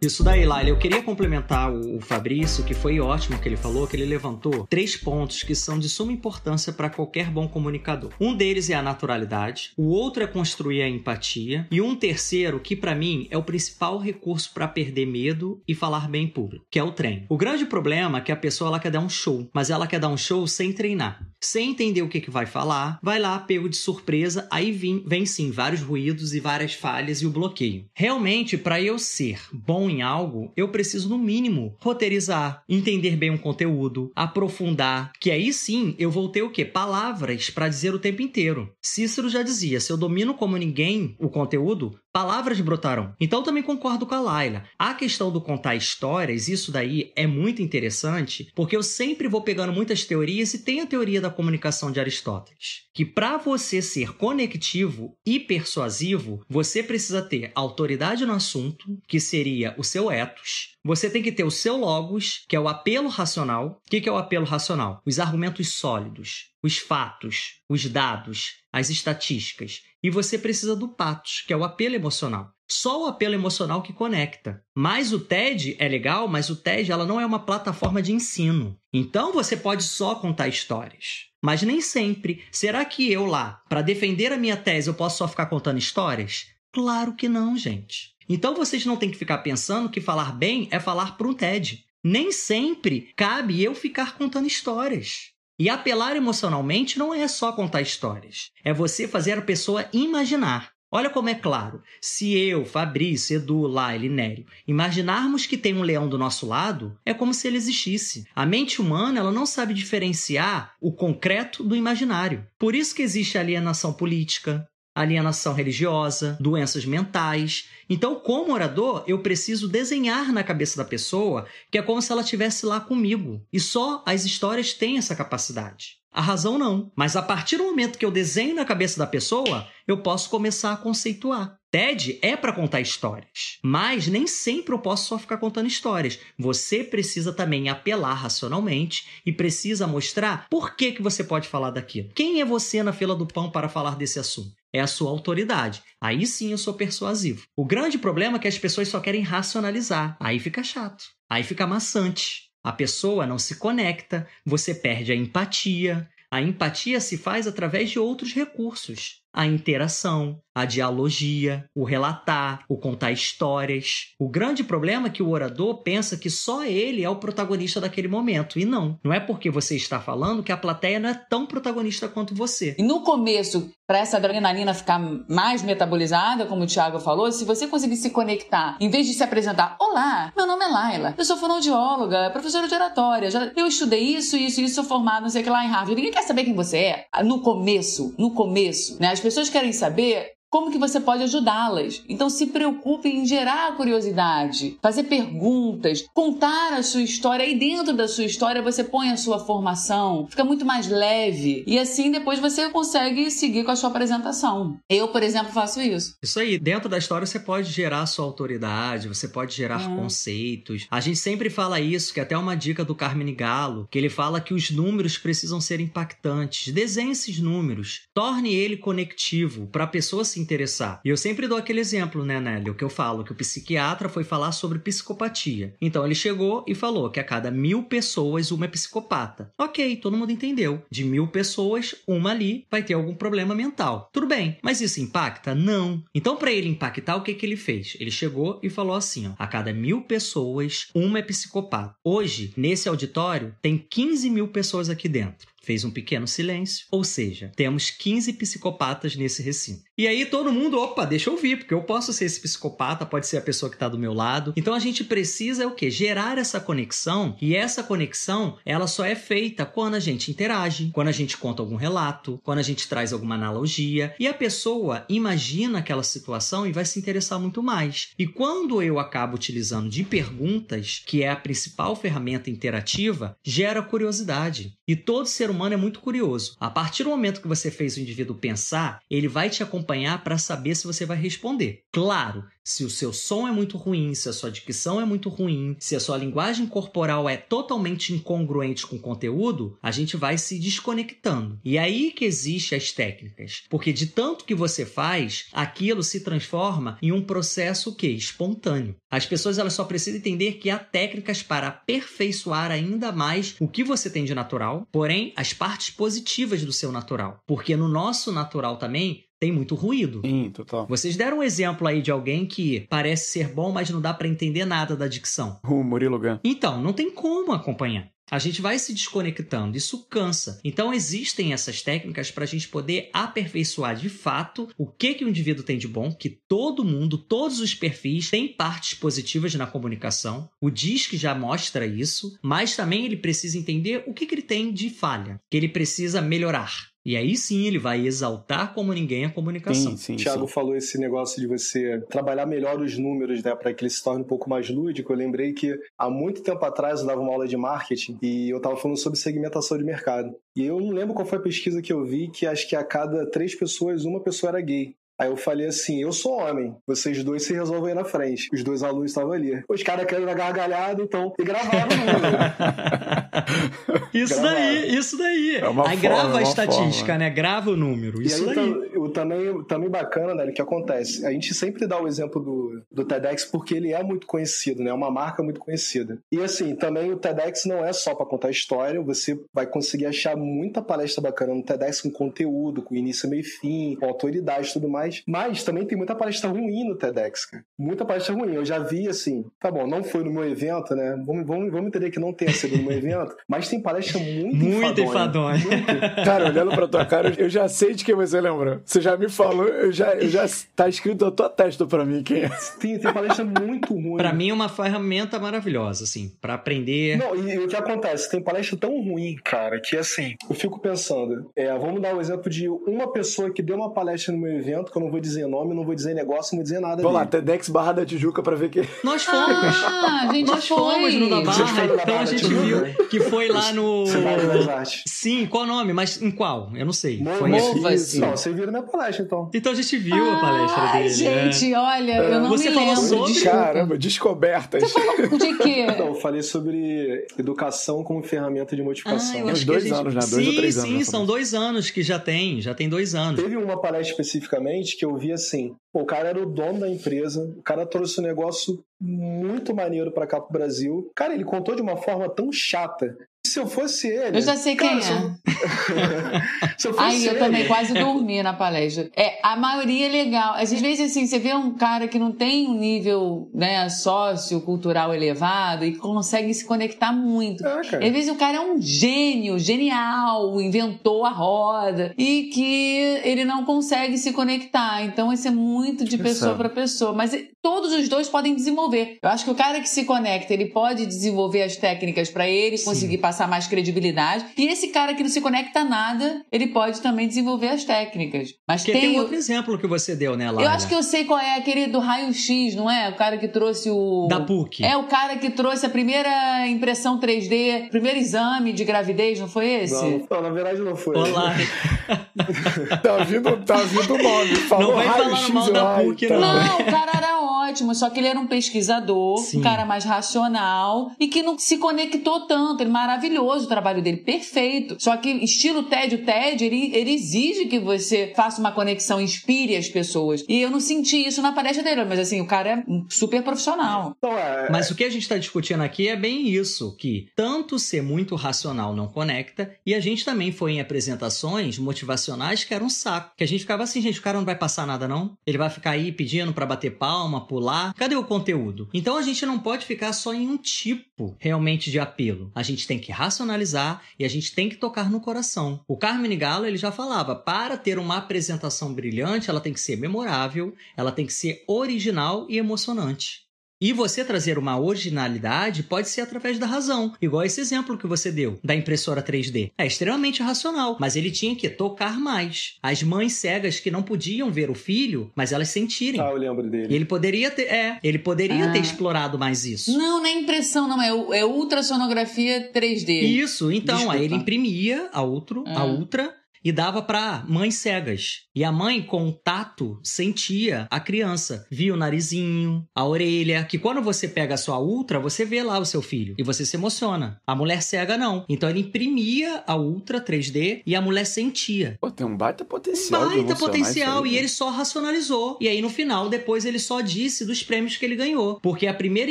Isso daí, Laila. Eu queria complementar o Fabrício, que foi ótimo que ele falou, que ele levantou três pontos que são de suma importância para qualquer bom comunicador. Um deles é a naturalidade, o outro é construir a empatia, e um terceiro, que para mim é o principal recurso para perder medo e falar bem em público, que é o treino. O grande problema é que a pessoa ela quer dar um show, mas ela quer dar um show sem treinar, sem entender o que, que vai falar, vai lá, pego de surpresa, aí vem, vem sim vários ruídos e várias falhas e o bloqueio. Realmente, para eu ser bom em algo, eu preciso, no mínimo, roteirizar, entender bem um conteúdo, aprofundar, que aí sim eu vou ter o quê? Palavras para dizer o tempo inteiro. Cícero já dizia: se eu domino como ninguém o conteúdo, palavras brotarão. Então também concordo com a Laila. A questão do contar histórias, isso daí é muito interessante, porque eu sempre vou pegando muitas teorias e tem a teoria da comunicação de Aristóteles, que para você ser conectivo e persuasivo, você precisa ter autoridade no assunto, que seria o seu ethos, você tem que ter o seu logos, que é o apelo racional. O que é o apelo racional? Os argumentos sólidos, os fatos, os dados, as estatísticas. E você precisa do patos, que é o apelo emocional. Só o apelo emocional que conecta. Mas o TED é legal, mas o TED ela não é uma plataforma de ensino. Então você pode só contar histórias. Mas nem sempre. Será que eu lá, para defender a minha tese, eu posso só ficar contando histórias? Claro que não, gente. Então vocês não têm que ficar pensando que falar bem é falar para um TED. Nem sempre cabe eu ficar contando histórias. E apelar emocionalmente não é só contar histórias, é você fazer a pessoa imaginar. Olha como é claro. Se eu, Fabrício, Edu, Laila e Nério imaginarmos que tem um leão do nosso lado, é como se ele existisse. A mente humana ela não sabe diferenciar o concreto do imaginário. Por isso que existe alienação política, alienação religiosa, doenças mentais. Então, como orador, eu preciso desenhar na cabeça da pessoa que é como se ela estivesse lá comigo. E só as histórias têm essa capacidade. A razão não. Mas a partir do momento que eu desenho na cabeça da pessoa, eu posso começar a conceituar. TED é para contar histórias, mas nem sempre eu posso só ficar contando histórias. Você precisa também apelar racionalmente e precisa mostrar por que, que você pode falar daquilo. Quem é você na fila do pão para falar desse assunto? É a sua autoridade. Aí sim eu sou persuasivo. O grande problema é que as pessoas só querem racionalizar. Aí fica chato. Aí fica maçante. A pessoa não se conecta, você perde a empatia. A empatia se faz através de outros recursos a interação, a dialogia, o relatar, o contar histórias. O grande problema é que o orador pensa que só ele é o protagonista daquele momento. E não. Não é porque você está falando que a plateia não é tão protagonista quanto você. E no começo, para essa adrenalina ficar mais metabolizada, como o Thiago falou, se você conseguir se conectar, em vez de se apresentar, olá, meu nome é Laila, eu sou fonoaudióloga, professora de oratória, eu estudei isso, isso, isso, sou formada, não sei o que lá em Harvard. Ninguém quer saber quem você é. No começo, no começo, né? As pessoas querem saber como que você pode ajudá-las. Então se preocupe em gerar curiosidade, fazer perguntas, contar a sua história e dentro da sua história você põe a sua formação, fica muito mais leve e assim depois você consegue seguir com a sua apresentação. Eu, por exemplo, faço isso. Isso aí, dentro da história você pode gerar sua autoridade, você pode gerar uhum. conceitos. A gente sempre fala isso, que é até uma dica do Carmine Galo, que ele fala que os números precisam ser impactantes. Desenhe esses números, torne ele conectivo para a pessoa se interessar. E eu sempre dou aquele exemplo, né, Nelly? O que eu falo, que o psiquiatra foi falar sobre psicopatia. Então ele chegou e falou que a cada mil pessoas, uma é psicopata. Ok, todo mundo entendeu. De mil pessoas, uma ali vai ter algum problema mental. Tudo bem, mas isso impacta? Não. Então, para ele impactar, o que, que ele fez? Ele chegou e falou assim: ó, a cada mil pessoas, uma é psicopata. Hoje, nesse auditório, tem 15 mil pessoas aqui dentro fez um pequeno silêncio, ou seja, temos 15 psicopatas nesse recinto. E aí todo mundo, opa, deixa eu ouvir, porque eu posso ser esse psicopata, pode ser a pessoa que está do meu lado. Então a gente precisa o quê? Gerar essa conexão, e essa conexão, ela só é feita quando a gente interage, quando a gente conta algum relato, quando a gente traz alguma analogia, e a pessoa imagina aquela situação e vai se interessar muito mais. E quando eu acabo utilizando de perguntas, que é a principal ferramenta interativa, gera curiosidade. E todo ser humano é muito curioso. A partir do momento que você fez o indivíduo pensar, ele vai te acompanhar para saber se você vai responder. Claro, se o seu som é muito ruim, se a sua dicção é muito ruim, se a sua linguagem corporal é totalmente incongruente com o conteúdo, a gente vai se desconectando. E é aí que existe as técnicas, porque de tanto que você faz, aquilo se transforma em um processo que espontâneo. As pessoas elas só precisam entender que há técnicas para aperfeiçoar ainda mais o que você tem de natural, porém as partes positivas do seu natural, porque no nosso natural também tem muito ruído. Sim, total. Vocês deram um exemplo aí de alguém que parece ser bom, mas não dá para entender nada da dicção. O Murilo Gun. Então, não tem como acompanhar. A gente vai se desconectando, isso cansa. Então existem essas técnicas para a gente poder aperfeiçoar de fato o que, que o indivíduo tem de bom, que todo mundo, todos os perfis têm partes positivas na comunicação. O DISC já mostra isso, mas também ele precisa entender o que, que ele tem de falha, que ele precisa melhorar. E aí sim ele vai exaltar como ninguém a comunicação. Sim, sim, Thiago sim. falou esse negócio de você trabalhar melhor os números, né, para que ele se torne um pouco mais lúdico. Eu lembrei que há muito tempo atrás eu dava uma aula de marketing e eu estava falando sobre segmentação de mercado. E eu não lembro qual foi a pesquisa que eu vi, que acho que a cada três pessoas, uma pessoa era gay. Aí eu falei assim: eu sou homem, vocês dois se resolvem aí na frente. Os dois alunos estavam ali. Os caras querem na gargalhada, então. E gravaram Isso gravaram. daí, isso daí. É aí forma, grava a estatística, forma. né? Grava o número. Isso e aí, daí. O também, também bacana, né? O que acontece? A gente sempre dá o exemplo do, do TEDx porque ele é muito conhecido, né? É uma marca muito conhecida. E assim, também o TEDx não é só para contar história, você vai conseguir achar muita palestra bacana no TEDx com conteúdo, com início, meio e fim, com autoridade e tudo mais mais. Mas também tem muita palestra ruim no TEDx, cara. Muita palestra ruim. Eu já vi assim, tá bom, não foi no meu evento, né? Vamos, vamos, vamos entender que não tenha sido no meu evento, mas tem palestra muito Muito enfadonha. Muito. Cara, olhando pra tua cara, eu já sei de quem você lembra. Você já me falou, eu já, eu já tá escrito na tua testa pra mim quem é. Tem, tem palestra muito ruim. Pra mim é uma ferramenta maravilhosa, assim, pra aprender. Não, e, e o que acontece? Tem palestra tão ruim, cara, que assim, eu fico pensando, é, vamos dar o um exemplo de uma pessoa que deu uma palestra no meu evento, que eu não vou dizer nome, não vou dizer negócio, não vou dizer nada. Vamos lá, TEDx Barra da Tijuca pra ver que. Nós fomos! Ah, a gente Nós foi. fomos no da Barra, então a gente viu que foi lá no. Cidade das Artes. Sim, qual nome? Mas em qual? Eu não sei. Mova-se. Não, você viu na minha palestra, então. Então a gente viu ah, a palestra dele. Ai, né? gente, olha, eu não você me falou lembro. Sobre... Caramba, descobertas. Você falou de quê? Não, eu falei sobre educação como ferramenta de modificação. Ah, Uns dois gente... anos, né? Dois sim, ou três sim, anos. Sim, são dois anos que já tem, já tem dois anos. Teve uma palestra especificamente que eu vi assim, o cara era o dono da empresa, o cara trouxe um negócio muito maneiro para cá pro Brasil. Cara, ele contou de uma forma tão chata se eu fosse ele. Eu já sei cara, quem é. Se eu, fosse Aí eu ele... também quase dormi na palestra. É, a maioria é legal. Às vezes, assim, você vê um cara que não tem um nível né, sociocultural elevado e consegue se conectar muito. É, Às vezes o cara é um gênio, genial, inventou a roda e que ele não consegue se conectar. Então, isso é muito de pessoa para pessoa. Mas todos os dois podem desenvolver. Eu acho que o cara que se conecta, ele pode desenvolver as técnicas para ele Sim. conseguir passar mais credibilidade. E esse cara que não se conecta a nada, ele pode também desenvolver as técnicas. Mas tem, tem outro exemplo que você deu, né, Lara? Eu acho que eu sei qual é aquele do raio-x, não é? O cara que trouxe o. Da PUC. É, o cara que trouxe a primeira impressão 3D, primeiro exame de gravidez, não foi esse? Não, não na verdade não foi. Olá. tá vindo, tá vindo o nome. Falou não vai falar mal da PUC, não. Não, o cara era ótimo, só que ele era um pesquisador, Sim. um cara mais racional e que não se conectou tanto. Ele maravilhoso o trabalho dele, perfeito. Só que estilo TED, o TED, ele, ele exige que você faça uma conexão, inspire as pessoas. E eu não senti isso na palestra dele, mas assim, o cara é super profissional. Então, é... Mas o que a gente está discutindo aqui é bem isso, que tanto ser muito racional não conecta, e a gente também foi em apresentações motivacionais que era um saco. Que a gente ficava assim, gente, o cara não vai passar nada não? Ele vai ficar aí pedindo para bater palma, pular. Cadê o conteúdo? Então a gente não pode ficar só em um tipo realmente de apelo. A gente tem que racionalizar e a gente tem que tocar no coração. O Carmen Galo ele já falava, para ter uma apresentação brilhante, ela tem que ser memorável, ela tem que ser original e emocionante. E você trazer uma originalidade pode ser através da razão, igual esse exemplo que você deu da impressora 3D. É extremamente racional, mas ele tinha que tocar mais. As mães cegas que não podiam ver o filho, mas elas sentirem. Ah, eu lembro dele. E ele poderia ter, é, ele poderia ah. ter explorado mais isso. Não, não é impressão, não, é, é ultrassonografia 3D. Isso, então, Desculpa. aí ele imprimia a, outro, ah. a ultra e dava para mães cegas. E a mãe, com o tato, sentia a criança. Via o narizinho, a orelha, que quando você pega a sua ultra, você vê lá o seu filho e você se emociona. A mulher cega não. Então ele imprimia a ultra 3D e a mulher sentia. Pô, tem um baita potencial. Um baita potencial e ele só racionalizou. E aí no final, depois ele só disse dos prêmios que ele ganhou. Porque a primeira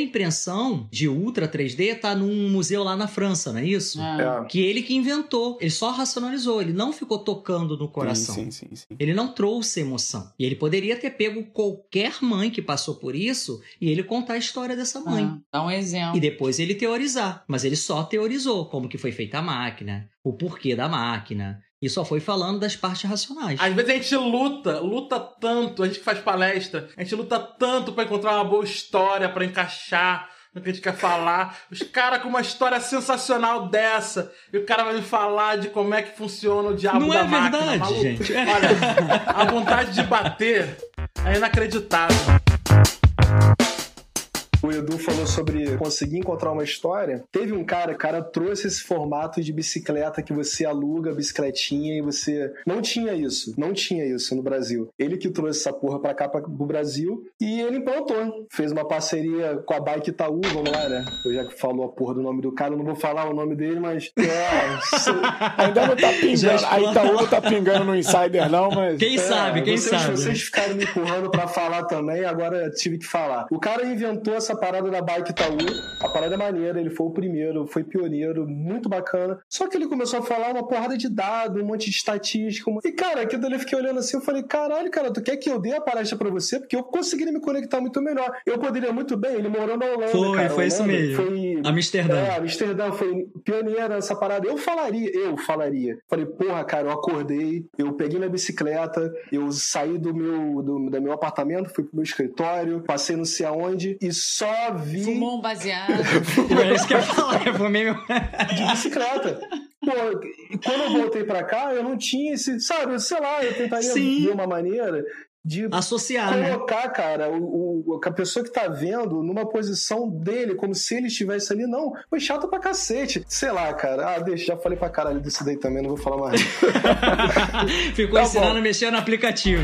impressão de ultra 3D tá num museu lá na França, não é isso? É. Que ele que inventou. Ele só racionalizou. Ele não ficou tocando no coração. Sim, sim, sim, ele não trouxe emoção. E ele poderia ter pego qualquer mãe que passou por isso e ele contar a história dessa mãe. Ah, dá um exemplo. E depois ele teorizar. Mas ele só teorizou como que foi feita a máquina, o porquê da máquina. E só foi falando das partes racionais. Às vezes a gente luta, luta tanto, a gente que faz palestra, a gente luta tanto para encontrar uma boa história, para encaixar no que a gente quer falar. Os caras com uma história sensacional dessa. E o cara vai me falar de como é que funciona o diabo Não da é máquina. Não é verdade, gente. Olha, a vontade de bater é inacreditável. O Edu falou sobre conseguir encontrar uma história. Teve um cara, o cara trouxe esse formato de bicicleta que você aluga a bicicletinha e você. Não tinha isso. Não tinha isso no Brasil. Ele que trouxe essa porra pra cá, pra, pro Brasil, e ele implantou. Fez uma parceria com a Bike Itaú, vamos lá, né? Eu já que falou a porra do nome do cara, eu não vou falar o nome dele, mas. É, ainda não tá pingando. A Itaú não tá pingando no Insider, não, mas. Quem é, sabe, quem vocês, sabe. Vocês ficaram me empurrando pra falar também, agora tive que falar. O cara inventou essa essa parada da Bike Itaú. A parada é maneira, ele foi o primeiro, foi pioneiro, muito bacana. Só que ele começou a falar uma porrada de dados, um monte de estatística. E, cara, aquilo ali eu fiquei olhando assim, eu falei, caralho, cara, tu quer que eu dê a palestra pra você? Porque eu conseguiria me conectar muito melhor. Eu poderia muito bem, ele morou na Holanda, Foi, cara, foi isso mesmo. Foi... Amsterdã. É, Amsterdã foi pioneira nessa parada. Eu falaria, eu falaria. Falei, porra, cara, eu acordei, eu peguei minha bicicleta, eu saí do meu, do, do meu apartamento, fui pro meu escritório, passei não sei aonde, e só vi. Fumou um baseado. é isso que eu ia falar, eu fumei meu. De bicicleta. Pô, quando eu voltei pra cá, eu não tinha esse. Sabe, sei lá, eu tentaria Sim. ver uma maneira de associar, colocar, né? cara, o, o, a pessoa que tá vendo numa posição dele, como se ele estivesse ali. Não, foi chato pra cacete. Sei lá, cara. Ah, deixa, já falei pra caralho desse daí também, não vou falar mais. Ficou tá ensinando bom. a mexer no aplicativo.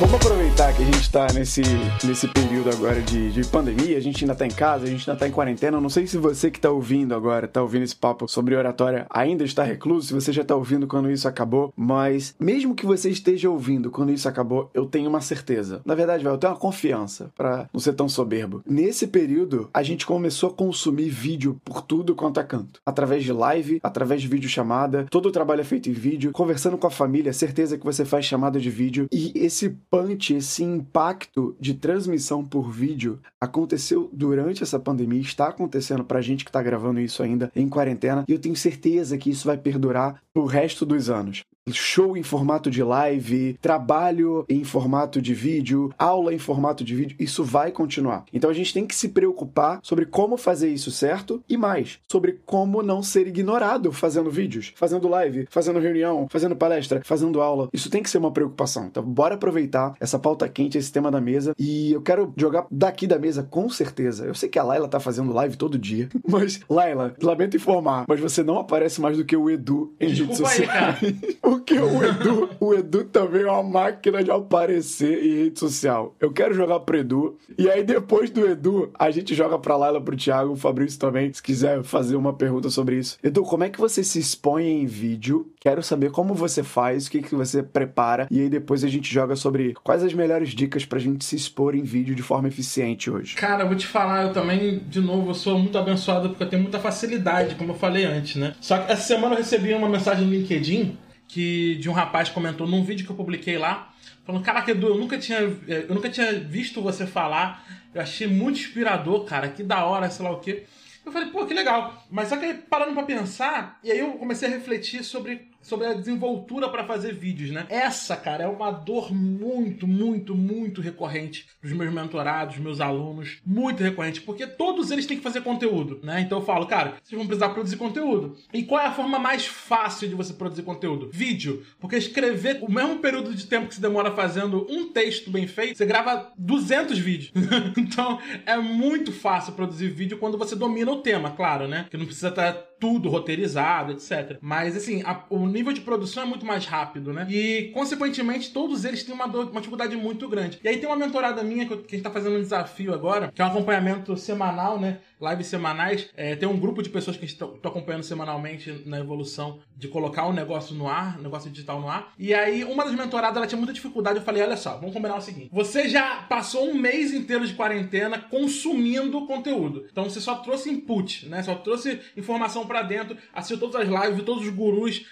Vamos aproveitar que a gente está nesse, nesse período agora de, de pandemia, a gente ainda está em casa, a gente ainda está em quarentena. não sei se você que está ouvindo agora, está ouvindo esse papo sobre oratória, ainda está recluso, se você já está ouvindo quando isso acabou, mas mesmo que você esteja ouvindo quando isso acabou, eu tenho uma certeza. Na verdade, eu tenho uma confiança para não ser tão soberbo. Nesse período, a gente começou a consumir vídeo por tudo quanto é canto. Através de live, através de vídeo chamada, todo o trabalho é feito em vídeo, conversando com a família, certeza que você faz chamada de vídeo. E esse preocupante esse impacto de transmissão por vídeo aconteceu durante essa pandemia, está acontecendo pra gente que tá gravando isso ainda em quarentena, e eu tenho certeza que isso vai perdurar pro resto dos anos show em formato de live, trabalho em formato de vídeo, aula em formato de vídeo, isso vai continuar. Então a gente tem que se preocupar sobre como fazer isso certo e mais, sobre como não ser ignorado fazendo vídeos, fazendo live, fazendo reunião, fazendo palestra, fazendo aula. Isso tem que ser uma preocupação. Então bora aproveitar essa pauta quente, esse tema da mesa e eu quero jogar daqui da mesa com certeza. Eu sei que a Laila tá fazendo live todo dia, mas Laila, lamento informar, mas você não aparece mais do que o Edu em redes sociais. Porque o Edu, o Edu também é uma máquina de aparecer em rede social. Eu quero jogar pro Edu. E aí, depois do Edu, a gente joga pra Laila, pro Thiago, o Fabrício também, se quiser fazer uma pergunta sobre isso. Edu, como é que você se expõe em vídeo? Quero saber como você faz, o que, que você prepara. E aí, depois a gente joga sobre quais as melhores dicas pra gente se expor em vídeo de forma eficiente hoje. Cara, eu vou te falar, eu também, de novo, eu sou muito abençoado porque eu tenho muita facilidade, como eu falei antes, né? Só que essa semana eu recebi uma mensagem no LinkedIn que de um rapaz comentou num vídeo que eu publiquei lá, falando: Caraca, Edu, eu nunca tinha, eu nunca tinha visto você falar. Eu achei muito inspirador, cara, que da hora, sei lá o quê. Eu falei, pô, que legal. Mas só que parando pra pensar, e aí eu comecei a refletir sobre sobre a desenvoltura para fazer vídeos, né? Essa, cara, é uma dor muito, muito, muito recorrente dos meus mentorados, meus alunos, muito recorrente, porque todos eles têm que fazer conteúdo, né? Então eu falo, cara, vocês vão precisar produzir conteúdo. E qual é a forma mais fácil de você produzir conteúdo? Vídeo. Porque escrever o mesmo período de tempo que você demora fazendo um texto bem feito, você grava 200 vídeos. então é muito fácil produzir vídeo quando você domina o tema, claro, né? Que não precisa estar tudo roteirizado, etc. Mas assim, a, o nível de produção é muito mais rápido, né? E, consequentemente, todos eles têm uma, uma dificuldade muito grande. E aí tem uma mentorada minha que, que a gente tá fazendo um desafio agora, que é um acompanhamento semanal, né? Lives semanais. É, tem um grupo de pessoas que estou acompanhando semanalmente na evolução de colocar o um negócio no ar, negócio digital no ar. E aí, uma das mentoradas, ela tinha muita dificuldade. Eu falei: olha só, vamos combinar o seguinte: você já passou um mês inteiro de quarentena consumindo conteúdo. Então você só trouxe input, né? Só trouxe informação para dentro, assistiu todas as lives, viu todos os gurus,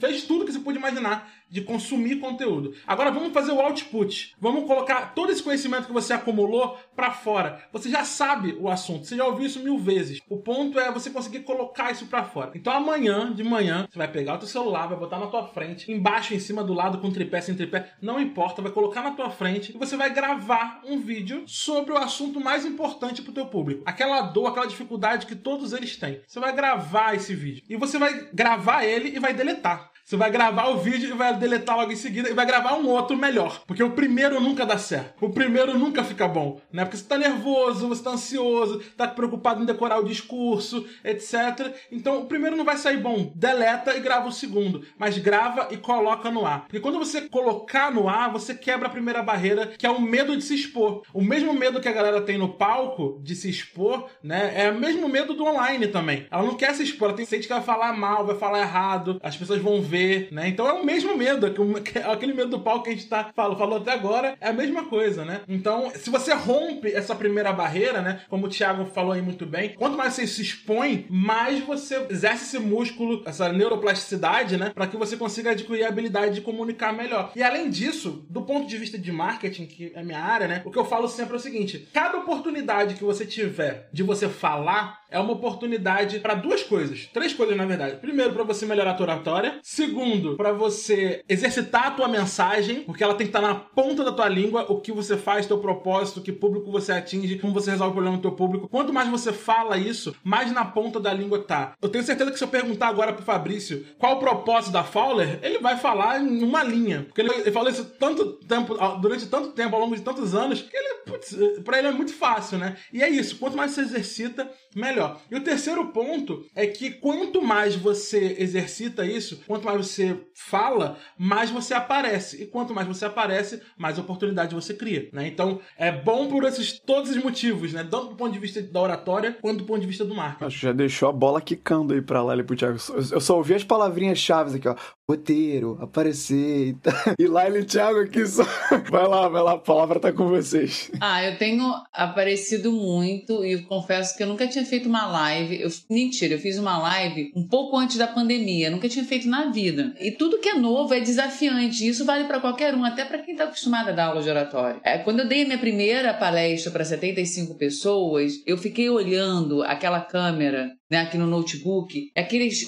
fez tudo que você pôde imaginar de consumir conteúdo. Agora vamos fazer o output. Vamos colocar todo esse conhecimento que você acumulou para fora. Você já sabe o assunto, você já ouviu isso mil vezes. O ponto é você conseguir colocar isso para fora. Então amanhã, de manhã, você vai pegar o teu celular, vai botar na tua frente, embaixo, em cima, do lado, com tripé, sem tripé, não importa, vai colocar na tua frente e você vai gravar um vídeo sobre o assunto mais importante pro teu público. Aquela dor, aquela dificuldade que todos eles têm. Você vai gravar esse vídeo. E você vai gravar ele e vai deletar. Você vai gravar o vídeo e vai deletar logo em seguida e vai gravar um outro melhor. Porque o primeiro nunca dá certo. O primeiro nunca fica bom, né? Porque você tá nervoso, você tá ansioso, tá preocupado em decorar o discurso, etc. Então o primeiro não vai sair bom. Deleta e grava o segundo. Mas grava e coloca no ar. Porque quando você colocar no ar, você quebra a primeira barreira, que é o medo de se expor. O mesmo medo que a galera tem no palco de se expor, né? É o mesmo medo do online também. Ela não quer se expor, ela tem sente que vai falar mal, vai falar errado, as pessoas vão ver né? Então é o mesmo medo, aquele medo do palco que a gente tá, falou, falou até agora, é a mesma coisa, né? Então, se você rompe essa primeira barreira, né? Como o Thiago falou aí muito bem, quanto mais você se expõe, mais você exerce esse músculo, essa neuroplasticidade, né? Para que você consiga adquirir a habilidade de comunicar melhor. E além disso, do ponto de vista de marketing, que é minha área, né? O que eu falo sempre é o seguinte: cada oportunidade que você tiver de você falar é uma oportunidade para duas coisas. Três coisas, na verdade. Primeiro, para você melhorar a tua oratória. Segundo, para você exercitar a tua mensagem, porque ela tem que estar tá na ponta da tua língua, o que você faz, teu propósito, que público você atinge, como você resolve o problema do teu público. Quanto mais você fala isso, mais na ponta da língua tá. Eu tenho certeza que se eu perguntar agora pro Fabrício qual o propósito da Fowler, ele vai falar em uma linha. Porque ele, falou isso tanto tempo, durante tanto tempo, ao longo de tantos anos, que ele, putz, pra ele é muito fácil, né? E é isso. Quanto mais você exercita, melhor. E o terceiro ponto é que quanto mais você exercita isso, quanto mais você fala, mais você aparece. E quanto mais você aparece, mais oportunidade você cria. Né? Então é bom por esses, todos os motivos, né? Tanto do ponto de vista da oratória quanto do ponto de vista do marketing. Acho que já deixou a bola quicando aí pra lá e pro Thiago. Eu só ouvi as palavrinhas chaves aqui, ó. Roteiro, aparecer e, tá... e Laila e Thiago aqui só. Vai lá, vai lá, a palavra tá com vocês. Ah, eu tenho aparecido muito e confesso que eu nunca tinha feito uma live. Eu... Mentira, eu fiz uma live um pouco antes da pandemia, nunca tinha feito na vida. E tudo que é novo é desafiante, isso vale para qualquer um, até para quem tá acostumado a dar aula de oratório. É, quando eu dei a minha primeira palestra para 75 pessoas, eu fiquei olhando aquela câmera né, aqui no notebook, aqueles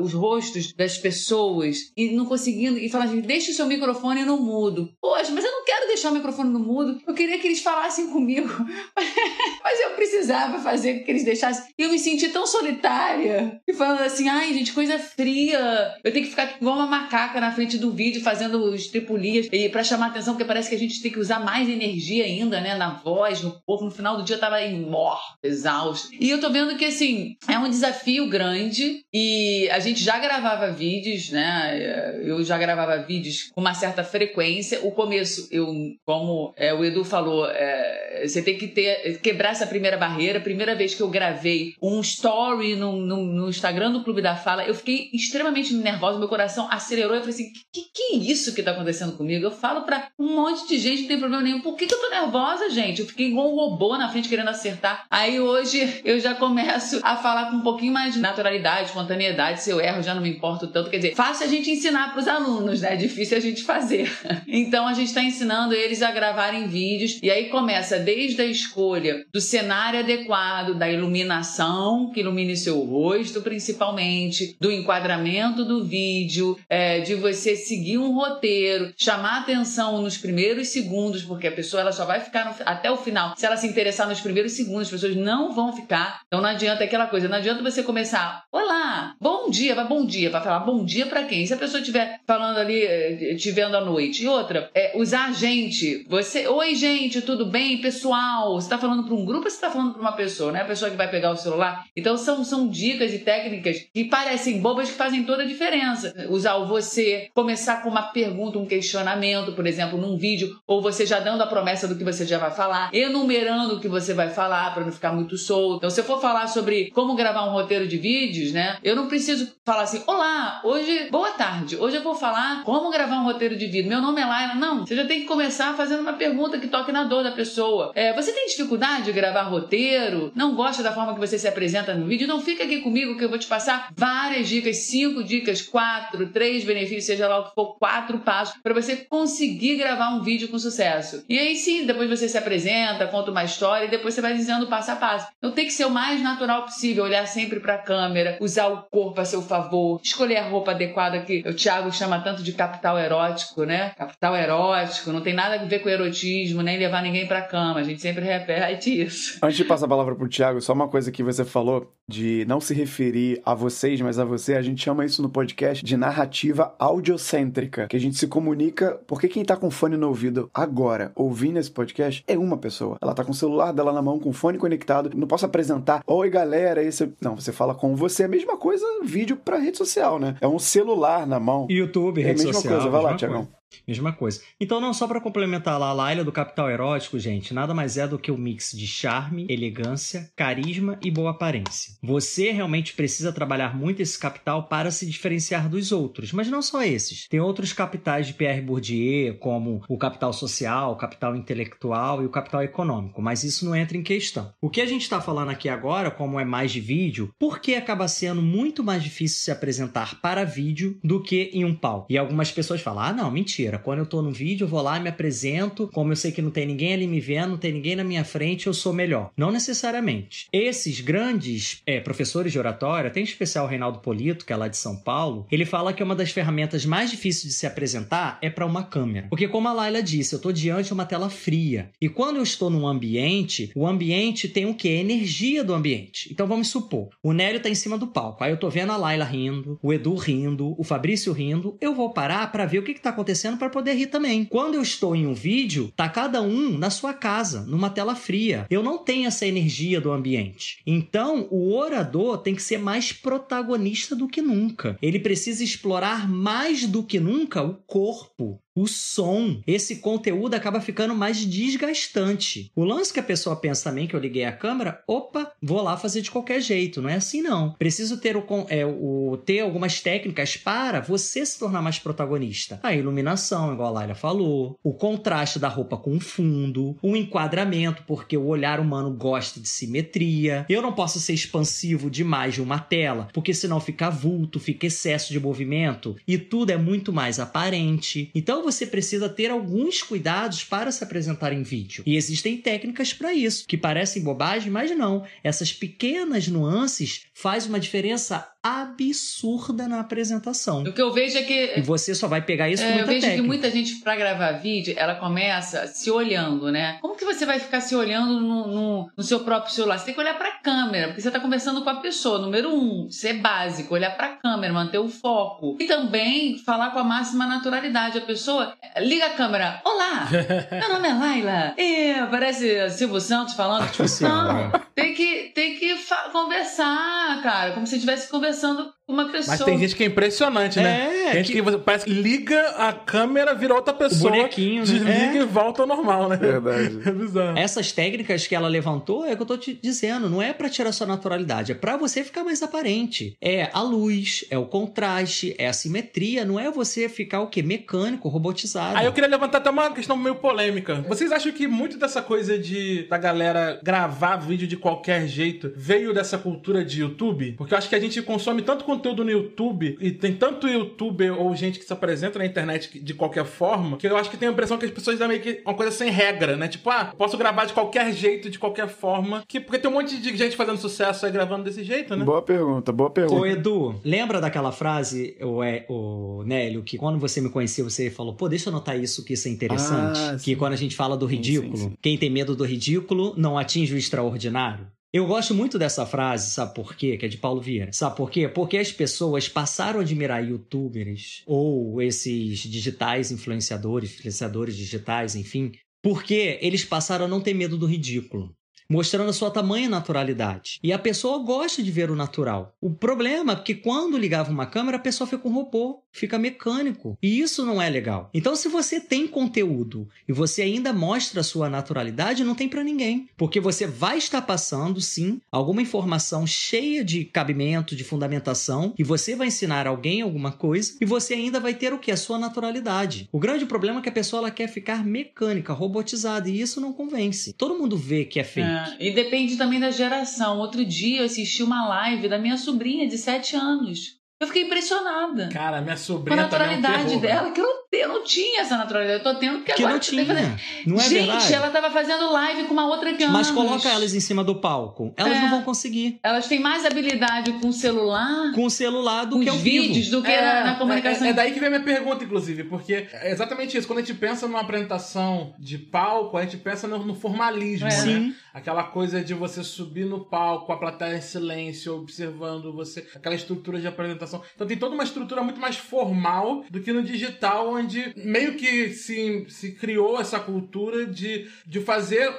os rostos das pessoas e não conseguindo e falando, deixa o seu microfone no mudo. Poxa, mas eu não quero deixar o microfone no mudo. Eu queria que eles falassem comigo, mas eu precisava fazer que eles deixassem. E eu me senti tão solitária e falando assim, ai gente, coisa fria. Eu tenho que ficar igual uma macaca na frente do vídeo fazendo estripulias e para chamar atenção porque parece que a gente tem que usar mais energia ainda, né, na voz, no corpo. No final do dia eu tava morta, exausta. E eu tô vendo que assim é um desafio grande e a gente já gravava vídeos, né? Eu já gravava vídeos com uma certa frequência. O começo, eu, como é, o Edu falou, é, você tem que ter quebrar essa primeira barreira. Primeira vez que eu gravei um story no, no, no Instagram do Clube da Fala, eu fiquei extremamente nervosa, meu coração acelerou. Eu falei assim: que, que é isso que tá acontecendo comigo? Eu falo pra um monte de gente, não tem problema nenhum. Por que, que eu tô nervosa, gente? Eu fiquei igual um robô na frente querendo acertar. Aí hoje eu já começo a falar com um pouquinho mais de naturalidade, espontaneidade. Se eu erro, já não me importo tanto. Quer dizer, fácil a gente ensinar para os alunos, né? Difícil a gente fazer. Então a gente está ensinando eles a gravarem vídeos e aí começa desde a escolha do cenário adequado, da iluminação que ilumine seu rosto, principalmente, do enquadramento do vídeo, é, de você seguir um roteiro, chamar atenção nos primeiros segundos, porque a pessoa ela só vai ficar no, até o final. Se ela se interessar nos primeiros segundos, as pessoas não vão ficar. Então não adianta aquela coisa, não adianta você começar, olá, bom dia, vai bom dia, vai falar bom dia para quem? Se a pessoa estiver falando ali, eh, te vendo à noite. E outra, é usar gente. Você, oi gente, tudo bem, pessoal? Você está falando para um grupo ou você está falando para uma pessoa, né? A pessoa que vai pegar o celular. Então são, são dicas e técnicas que parecem bobas que fazem toda a diferença. Usar o você, começar com uma pergunta, um questionamento, por exemplo, num vídeo, ou você já dando a promessa do que você já vai falar, enumerando o que você vai falar para não ficar muito solto. Então, se eu for falar sobre como gravar um roteiro de vídeos, né? Eu não preciso falar assim: olá, hoje, boa tarde, hoje eu vou falar como gravar um roteiro de vídeo. Meu nome é Laila. Não, você já tem que começar fazendo uma pergunta que toque na dor da pessoa. É, você tem dificuldade de gravar roteiro? Não gosta da forma que você se apresenta no vídeo? Não fica aqui comigo que eu vou te passar várias dicas, cinco dicas, quatro, três benefícios, seja lá o que for, quatro passos para você conseguir gravar um vídeo com sucesso. E aí sim, depois você se apresenta, conta uma história e depois você vai dizendo passo a passo. Então tem que ser o mais natural possível, olhar sempre para a câmera, usar o corpo a seu favor, escolher a roupa adequada que o Thiago chama tanto de capital erótico, né? Capital erótico, não tem nada a ver com erotismo, nem levar ninguém pra cama. A gente sempre repete isso. Antes de passar a palavra pro Thiago, só uma coisa que você falou de não se referir a vocês, mas a você, a gente chama isso no podcast de narrativa audiocêntrica, que a gente se comunica, porque quem tá com fone no ouvido agora, ouvindo esse podcast, é uma pessoa. Ela tá com o celular dela na mão, com o fone conectado, não posso apresentar, oi galera, esse... Não, você fala com você, é a mesma coisa, vídeo pra rede social, né? É um celular na mão. YouTube, rede social. É a mesma social, coisa, vai lá, Tiagão. Mesma coisa. Então, não só para complementar lá a Laila do Capital Erótico, gente, nada mais é do que o um mix de charme, elegância, carisma e boa aparência. Você realmente precisa trabalhar muito esse capital para se diferenciar dos outros, mas não só esses. Tem outros capitais de Pierre Bourdieu, como o capital social, o capital intelectual e o capital econômico, mas isso não entra em questão. O que a gente está falando aqui agora, como é mais de vídeo, porque acaba sendo muito mais difícil se apresentar para vídeo do que em um palco. E algumas pessoas falam: ah, não, mentira mentira. Quando eu tô no vídeo, eu vou lá e me apresento. Como eu sei que não tem ninguém ali me vendo, não tem ninguém na minha frente, eu sou melhor. Não necessariamente. Esses grandes é, professores de oratória, tem em especial o Reinaldo Polito, que é lá de São Paulo, ele fala que uma das ferramentas mais difíceis de se apresentar é para uma câmera. Porque, como a Laila disse, eu tô diante de uma tela fria. E quando eu estou num ambiente, o ambiente tem o quê? A energia do ambiente. Então vamos supor, o Nélio tá em cima do palco. Aí eu tô vendo a Laila rindo, o Edu rindo, o Fabrício rindo. Eu vou parar para ver o que, que tá acontecendo acontecendo para poder rir também. Quando eu estou em um vídeo, tá cada um na sua casa, numa tela fria. Eu não tenho essa energia do ambiente. Então, o orador tem que ser mais protagonista do que nunca. Ele precisa explorar mais do que nunca o corpo, o som, esse conteúdo acaba ficando mais desgastante. O lance que a pessoa pensa também, que eu liguei a câmera, opa, vou lá fazer de qualquer jeito. Não é assim, não. Preciso ter, o, é, o, ter algumas técnicas para você se tornar mais protagonista. A iluminação, igual a Laila falou, o contraste da roupa com o fundo, o enquadramento, porque o olhar humano gosta de simetria. Eu não posso ser expansivo demais de uma tela, porque senão fica vulto, fica excesso de movimento e tudo é muito mais aparente. Então você precisa ter alguns cuidados para se apresentar em vídeo. E existem técnicas para isso, que parecem bobagem, mas não. Essas pequenas nuances fazem uma diferença absurda na apresentação. O que eu vejo é que. E você só vai pegar isso é, com muita Eu vejo técnica. que muita gente, para gravar vídeo, ela começa se olhando, né? Como que você vai ficar se olhando no, no, no seu próprio celular? Você tem que olhar para a câmera, porque você está conversando com a pessoa. Número um, ser básico, olhar para a câmera, manter o foco. E também falar com a máxima naturalidade. A pessoa liga a câmera. Olá! Meu nome é Laila. E parece Silvio Santos falando. Tipo, não, tem que, tem que conversar, cara, como se estivesse conversando conversando com uma pessoa. Mas tem gente que é impressionante, né? É, tem gente que... que parece que liga a câmera, vira outra pessoa. O bonequinho, né? Desliga é. e volta ao normal, né? Verdade. É bizarro. Essas técnicas que ela levantou é o que eu tô te dizendo. Não é para tirar sua naturalidade, é para você ficar mais aparente. É a luz, é o contraste, é a simetria. Não é você ficar o quê? Mecânico, robotizado. Aí eu queria levantar até uma questão meio polêmica. Vocês acham que muito dessa coisa de da galera gravar vídeo de qualquer jeito veio dessa cultura de YouTube? Porque eu acho que a gente consome tanto conteúdo no YouTube e tem tanto youtuber ou gente que se apresenta na internet de qualquer forma que eu acho que tem a impressão que as pessoas dão meio que uma coisa sem regra, né? Tipo, ah, posso gravar de qualquer jeito, de qualquer forma. Que, porque tem um monte de gente fazendo sucesso aí gravando desse jeito, né? Boa pergunta, boa pergunta. Ô, Edu, lembra daquela frase, o, é, o Nélio, que quando você me conheceu, você falou, pô, deixa eu anotar isso, que isso é interessante. Ah, que quando a gente fala do ridículo, sim, sim, sim. quem tem medo do ridículo não atinge o extraordinário. Eu gosto muito dessa frase, sabe por quê? Que é de Paulo Vieira. Sabe por quê? Porque as pessoas passaram a admirar youtubers ou esses digitais influenciadores, influenciadores digitais, enfim, porque eles passaram a não ter medo do ridículo mostrando a sua tamanha naturalidade. E a pessoa gosta de ver o natural. O problema é que quando ligava uma câmera, a pessoa fica um robô, fica mecânico. E isso não é legal. Então, se você tem conteúdo e você ainda mostra a sua naturalidade, não tem para ninguém. Porque você vai estar passando, sim, alguma informação cheia de cabimento, de fundamentação, e você vai ensinar alguém alguma coisa, e você ainda vai ter o que? A sua naturalidade. O grande problema é que a pessoa ela quer ficar mecânica, robotizada, e isso não convence. Todo mundo vê que é feito. É, e depende também da geração. Outro dia eu assisti uma live da minha sobrinha de 7 anos. Eu fiquei impressionada. Cara, minha sobrinha Com a naturalidade é um dela, que eu não, eu não tinha essa naturalidade. Eu tô tendo porque que agora. não tinha. Não é Gente, verdade? ela tava fazendo live com uma outra criança. Mas coloca elas em cima do palco. Elas é. não vão conseguir. Elas têm mais habilidade com o celular. Com o celular do que os o vídeos vivo. do que é, na, na, comunicação. É, é, daí que vem a minha pergunta, inclusive, porque é exatamente isso. Quando a gente pensa numa apresentação de palco, a gente pensa no, no formalismo, é. né? Aquela coisa de você subir no palco, a plateia em silêncio, observando você, aquela estrutura de apresentação. Então tem toda uma estrutura muito mais formal do que no digital, onde meio que se, se criou essa cultura de, de fazer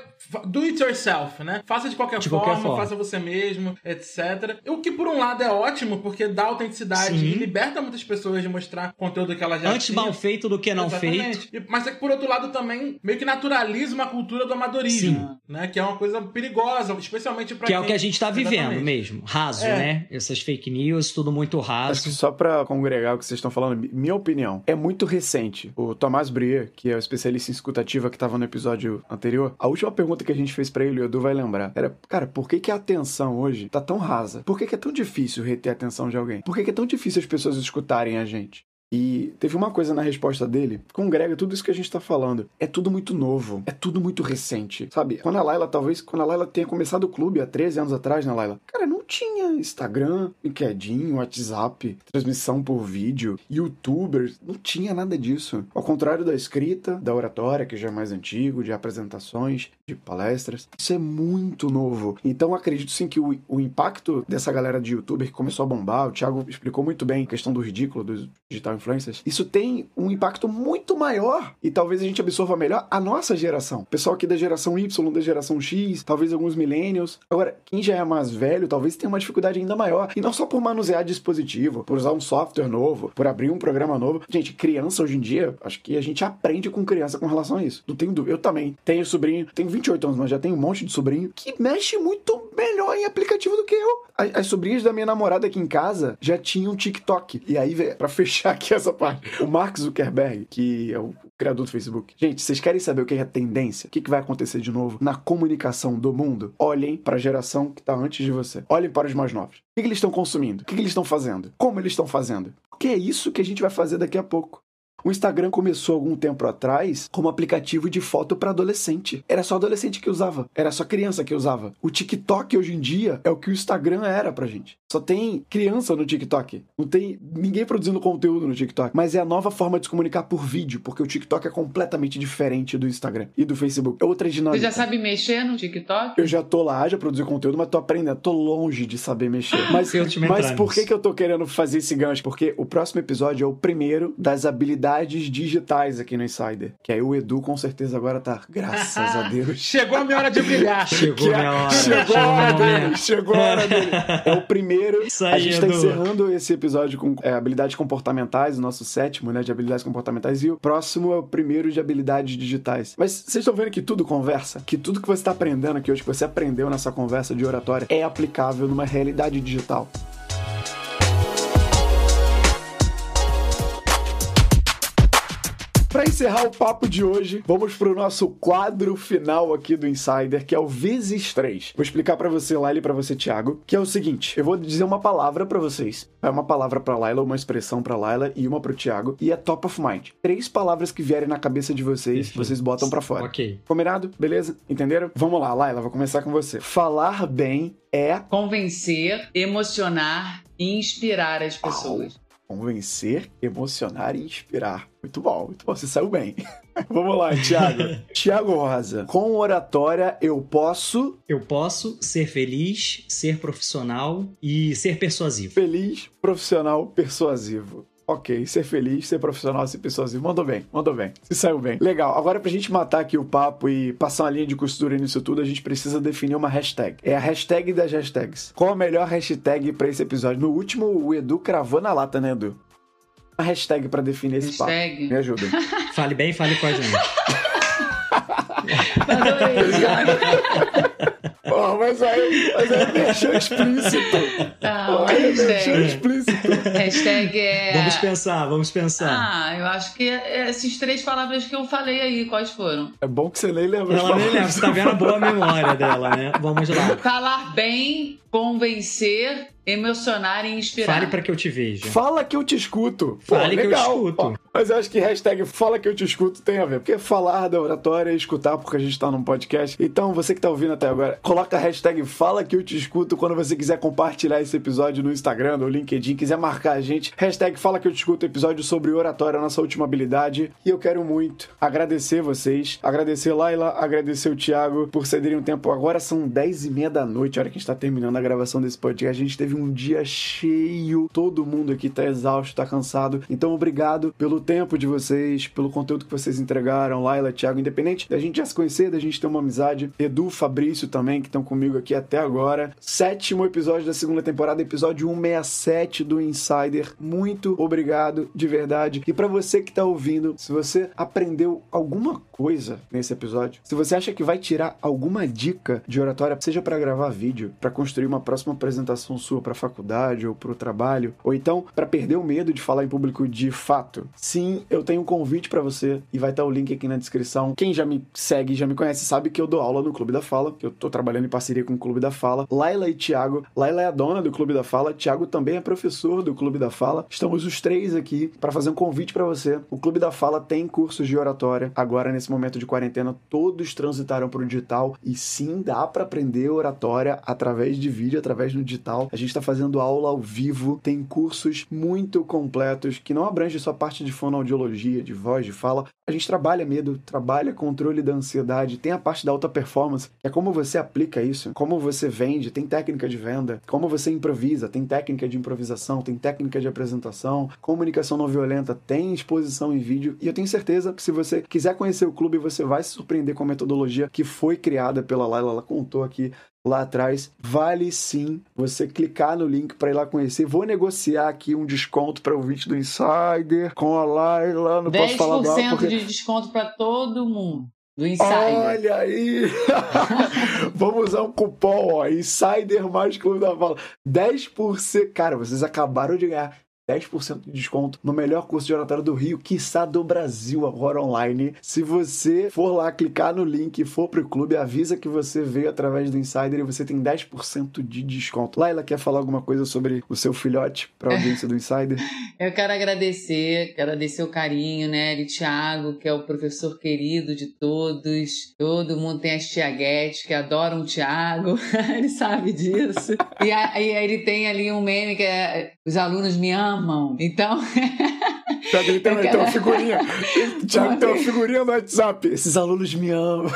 do it yourself, né? Faça de qualquer, de forma, qualquer forma, faça você mesmo, etc. O que por um lado é ótimo, porque dá autenticidade Sim. e liberta muitas pessoas de mostrar conteúdo que elas já Antes tinham. mal feito do que não Exatamente. feito. Mas é que por outro lado também meio que naturaliza uma cultura do amadorismo, né? Que é uma coisa perigosa, especialmente para Que é o que a gente tá vivendo mesmo, raso, É. né? Essas fake news, tudo muito Acho que raso. só pra congregar o que vocês estão falando, minha opinião, é muito recente. O Tomás Brier, que é o especialista em escutativa que tava no episódio anterior, a última pergunta que a gente fez pra ele, o Edu vai lembrar, era, cara, por que, que a atenção hoje tá tão rasa? Por que, que é tão difícil reter a atenção de alguém? Por que, que é tão difícil as pessoas escutarem a gente? E teve uma coisa na resposta dele, congrega tudo isso que a gente tá falando. É tudo muito novo, é tudo muito recente. Sabe, quando a Laila, talvez, quando a Laila tenha começado o clube há 13 anos atrás, né, Laila? Cara, não tinha Instagram, LinkedIn, WhatsApp, transmissão por vídeo, youtubers, não tinha nada disso. Ao contrário da escrita, da oratória, que já é mais antigo, de apresentações, de palestras. Isso é muito novo. Então acredito sim que o, o impacto dessa galera de youtuber que começou a bombar, o Thiago explicou muito bem a questão do ridículo, do digital influencers, isso tem um impacto muito maior e talvez a gente absorva melhor a nossa geração. Pessoal aqui da geração Y, da geração X, talvez alguns millennials. Agora, quem já é mais velho, talvez tenha uma dificuldade ainda maior. E não só por manusear dispositivo, por usar um software novo, por abrir um programa novo. Gente, criança hoje em dia, acho que a gente aprende com criança com relação a isso. Não tenho dúvida. Eu também tenho sobrinho, tenho 28 anos, mas já tenho um monte de sobrinho que mexe muito melhor em aplicativo do que eu. As, as sobrinhas da minha namorada aqui em casa já tinham TikTok. E aí, para fechar aqui essa parte, o Mark Zuckerberg, que é o criador do Facebook. Gente, vocês querem saber o que é tendência? O que vai acontecer de novo na comunicação do mundo? Olhem para a geração que está antes de você. Olhem para os mais novos. O que, eles estão consumindo? O que, que eles estão fazendo? Como eles estão fazendo? Porque é isso que a gente vai fazer daqui a pouco. O Instagram começou algum tempo atrás como aplicativo de foto para adolescente. Era só adolescente que usava, era só criança que usava. O TikTok hoje em dia é o que o Instagram era pra gente. Só tem criança no TikTok. Não tem ninguém produzindo conteúdo no TikTok. Mas é a nova forma de se comunicar por vídeo, porque o TikTok é completamente diferente do Instagram e do Facebook. É outra dinâmica. Você já sabe mexer no TikTok? Eu já tô lá, já produzi conteúdo, mas tô aprendendo. Tô longe de saber mexer. Mas, mas por que, que eu tô querendo fazer esse gancho? Porque o próximo episódio é o primeiro das habilidades habilidades digitais aqui no Insider. Que aí o Edu com certeza agora tá, graças a Deus. Chegou a minha hora de brilhar. Chegou a minha hora. Chegou a hora dele. Chegou a hora dele. É o primeiro. Isso aí, a gente tá Edu. tá encerrando esse episódio com é, habilidades comportamentais, o nosso sétimo, né, de habilidades comportamentais. E o próximo é o primeiro de habilidades digitais. Mas vocês estão vendo que tudo conversa? Que tudo que você tá aprendendo aqui hoje, que você aprendeu nessa conversa de oratória, é aplicável numa realidade digital. Para encerrar o papo de hoje, vamos pro nosso quadro final aqui do Insider, que é o vezes 3. Vou explicar para você, Laila, e para você, Thiago, que é o seguinte: eu vou dizer uma palavra para vocês. É uma palavra para Laila, uma expressão para Laila e uma pro Thiago, e é top of mind. Três palavras que vierem na cabeça de vocês, Perfeito. vocês botam para fora. OK. Combinado? Beleza? Entenderam? Vamos lá, Laila, vou começar com você. Falar bem é convencer, emocionar e inspirar as pessoas. Convencer, emocionar e inspirar. Muito bom, muito bom. Você saiu bem. Vamos lá, Thiago. Thiago Rosa. Com oratória eu posso. Eu posso ser feliz, ser profissional e ser persuasivo. Feliz, profissional, persuasivo. Ok, ser feliz, ser profissional, ser persuasivo. Mandou bem, mandou bem. Se saiu bem. Legal. Agora, pra gente matar aqui o papo e passar uma linha de costura nisso tudo, a gente precisa definir uma hashtag. É a hashtag das hashtags. Qual a melhor hashtag para esse episódio? No último, o Edu cravou na lata, né, Edu? Uma hashtag para definir esse hashtag. papo. Me ajuda. fale bem, fale com a gente. Oh, mas aí, mas aí deixou explícito. Tá, oh, hashtag. explícito. Hashtag é. Vamos pensar, vamos pensar. Ah, eu acho que essas três palavras que eu falei aí, quais foram? É bom que você nem lembra. Ela nem lembra, você tá vendo a boa memória dela, né? Vamos lá. Falar bem, convencer Emocionar e inspirar. Fale para que eu te veja. Fala que eu te escuto. Fale Pô, que eu te escuto. mas eu acho que hashtag fala que eu te escuto tem a ver. Porque falar da oratória é escutar porque a gente tá num podcast. Então, você que tá ouvindo até agora, coloca a hashtag fala que eu te escuto quando você quiser compartilhar esse episódio no Instagram, no LinkedIn, quiser marcar a gente. Hashtag fala que eu te escuto, episódio sobre oratória, nossa última habilidade. E eu quero muito agradecer vocês, agradecer Laila, agradecer o Thiago por cederem um tempo. Agora são 10 e meia da noite, a hora que a gente tá terminando a gravação desse podcast. A gente teve um dia cheio, todo mundo aqui tá exausto, tá cansado. Então, obrigado pelo tempo de vocês, pelo conteúdo que vocês entregaram, Laila, Thiago, independente da gente já se conhecer, da gente ter uma amizade. Edu, Fabrício também, que estão comigo aqui até agora. Sétimo episódio da segunda temporada, episódio 167 do Insider. Muito obrigado, de verdade. E para você que tá ouvindo, se você aprendeu alguma coisa nesse episódio, se você acha que vai tirar alguma dica de oratória, seja para gravar vídeo, para construir uma próxima apresentação sua para faculdade ou para o trabalho, ou então para perder o medo de falar em público de fato, sim, eu tenho um convite para você e vai estar o link aqui na descrição. Quem já me segue, já me conhece, sabe que eu dou aula no Clube da Fala, que eu tô trabalhando em parceria com o Clube da Fala. Laila e Thiago, Laila é a dona do Clube da Fala, Thiago também é professor do Clube da Fala. Estamos os três aqui para fazer um convite para você. O Clube da Fala tem cursos de oratória agora nesse momento de quarentena, todos transitaram para o digital e sim dá para aprender oratória através de vídeo, através do digital. A gente gente está fazendo aula ao vivo, tem cursos muito completos que não abrangem só parte de fonoaudiologia, de voz, de fala. A gente trabalha medo, trabalha controle da ansiedade, tem a parte da alta performance, que é como você aplica isso, como você vende, tem técnica de venda, como você improvisa, tem técnica de improvisação, tem técnica de apresentação, comunicação não violenta, tem exposição em vídeo. E eu tenho certeza que se você quiser conhecer o clube, você vai se surpreender com a metodologia que foi criada pela Laila. Ela contou aqui lá atrás. Vale sim você clicar no link para ir lá conhecer. Vou negociar aqui um desconto para o vídeo do Insider com a Laila. Não posso falar mal porque... de desconto para todo mundo. Do Insider. Olha aí! Vamos usar um cupom, ó. Insider mais Clube da Fala. 10%. Cara, vocês acabaram de ganhar 10% de desconto no melhor curso de oratória do Rio, quiçá do Brasil, agora online. Se você for lá, clicar no link e for pro clube, avisa que você veio através do Insider e você tem 10% de desconto. Laila, quer falar alguma coisa sobre o seu filhote para a audiência do Insider? Eu quero agradecer, agradecer o carinho, né, de Thiago, que é o professor querido de todos. Todo mundo tem as tiaguetes que adoram o Thiago, ele sabe disso. E aí ele tem ali um meme que é os alunos me amam amam. Então. Ele tem, tem uma figurinha. Tiago tem uma figurinha no WhatsApp. Esses alunos me amam.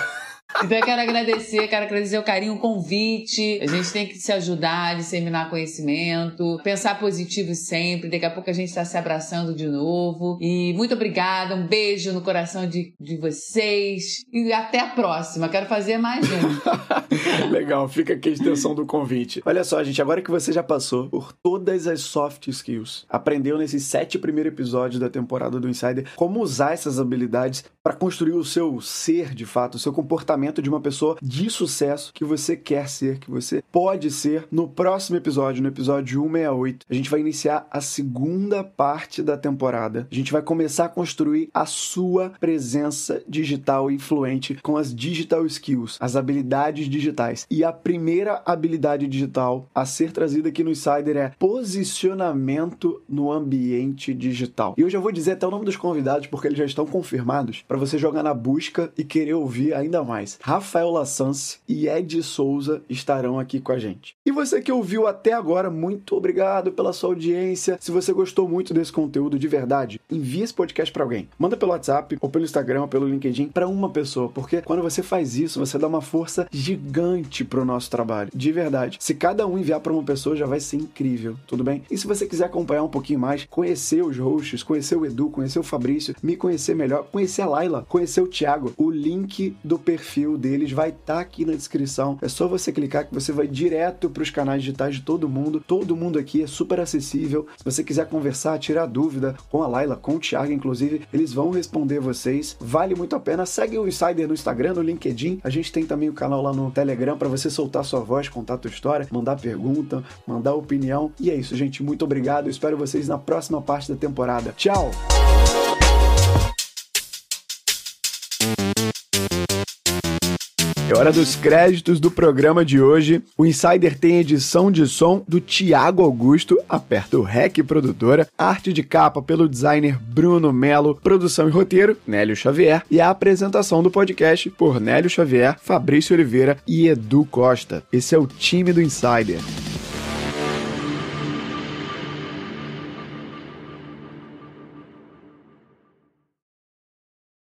Então eu quero agradecer, quero agradecer o carinho, o convite. A gente tem que se ajudar, disseminar conhecimento, pensar positivo sempre. Daqui a pouco a gente está se abraçando de novo. E muito obrigada, um beijo no coração de, de vocês. E até a próxima. Quero fazer mais um. Legal, fica aqui a extensão do convite. Olha só, gente, agora que você já passou por todas as soft skills, aprendeu nesses sete primeiros episódios da temporada do Insider como usar essas habilidades para construir o seu ser de fato, o seu comportamento comportamento de uma pessoa de sucesso que você quer ser, que você pode ser. No próximo episódio, no episódio 168, a gente vai iniciar a segunda parte da temporada. A gente vai começar a construir a sua presença digital influente com as digital skills, as habilidades digitais. E a primeira habilidade digital a ser trazida aqui no Insider é posicionamento no ambiente digital. E eu já vou dizer até o nome dos convidados porque eles já estão confirmados para você jogar na busca e querer ouvir ainda mais. Rafael Lassance e Ed Souza estarão aqui com a gente. E você que ouviu até agora, muito obrigado pela sua audiência. Se você gostou muito desse conteúdo de verdade, envie esse podcast para alguém. Manda pelo WhatsApp ou pelo Instagram ou pelo LinkedIn para uma pessoa, porque quando você faz isso, você dá uma força gigante pro nosso trabalho. De verdade. Se cada um enviar para uma pessoa, já vai ser incrível, tudo bem? E se você quiser acompanhar um pouquinho mais, conhecer os hosts, conhecer o Edu, conhecer o Fabrício, me conhecer melhor, conhecer a Laila, conhecer o Thiago, o link do perfil perfil deles vai estar tá aqui na descrição. É só você clicar que você vai direto para os canais digitais de todo mundo. Todo mundo aqui é super acessível. Se você quiser conversar, tirar dúvida com a Laila, com o Thiago, inclusive, eles vão responder vocês. Vale muito a pena. Segue o Insider no Instagram, no LinkedIn. A gente tem também o canal lá no Telegram para você soltar sua voz, contar sua história, mandar pergunta, mandar opinião. E é isso, gente. Muito obrigado. Espero vocês na próxima parte da temporada. Tchau! É hora dos créditos do programa de hoje. O Insider tem edição de som do Tiago Augusto, aperta o REC Produtora, arte de capa pelo designer Bruno Melo, produção e roteiro, Nélio Xavier, e a apresentação do podcast por Nélio Xavier, Fabrício Oliveira e Edu Costa. Esse é o time do Insider.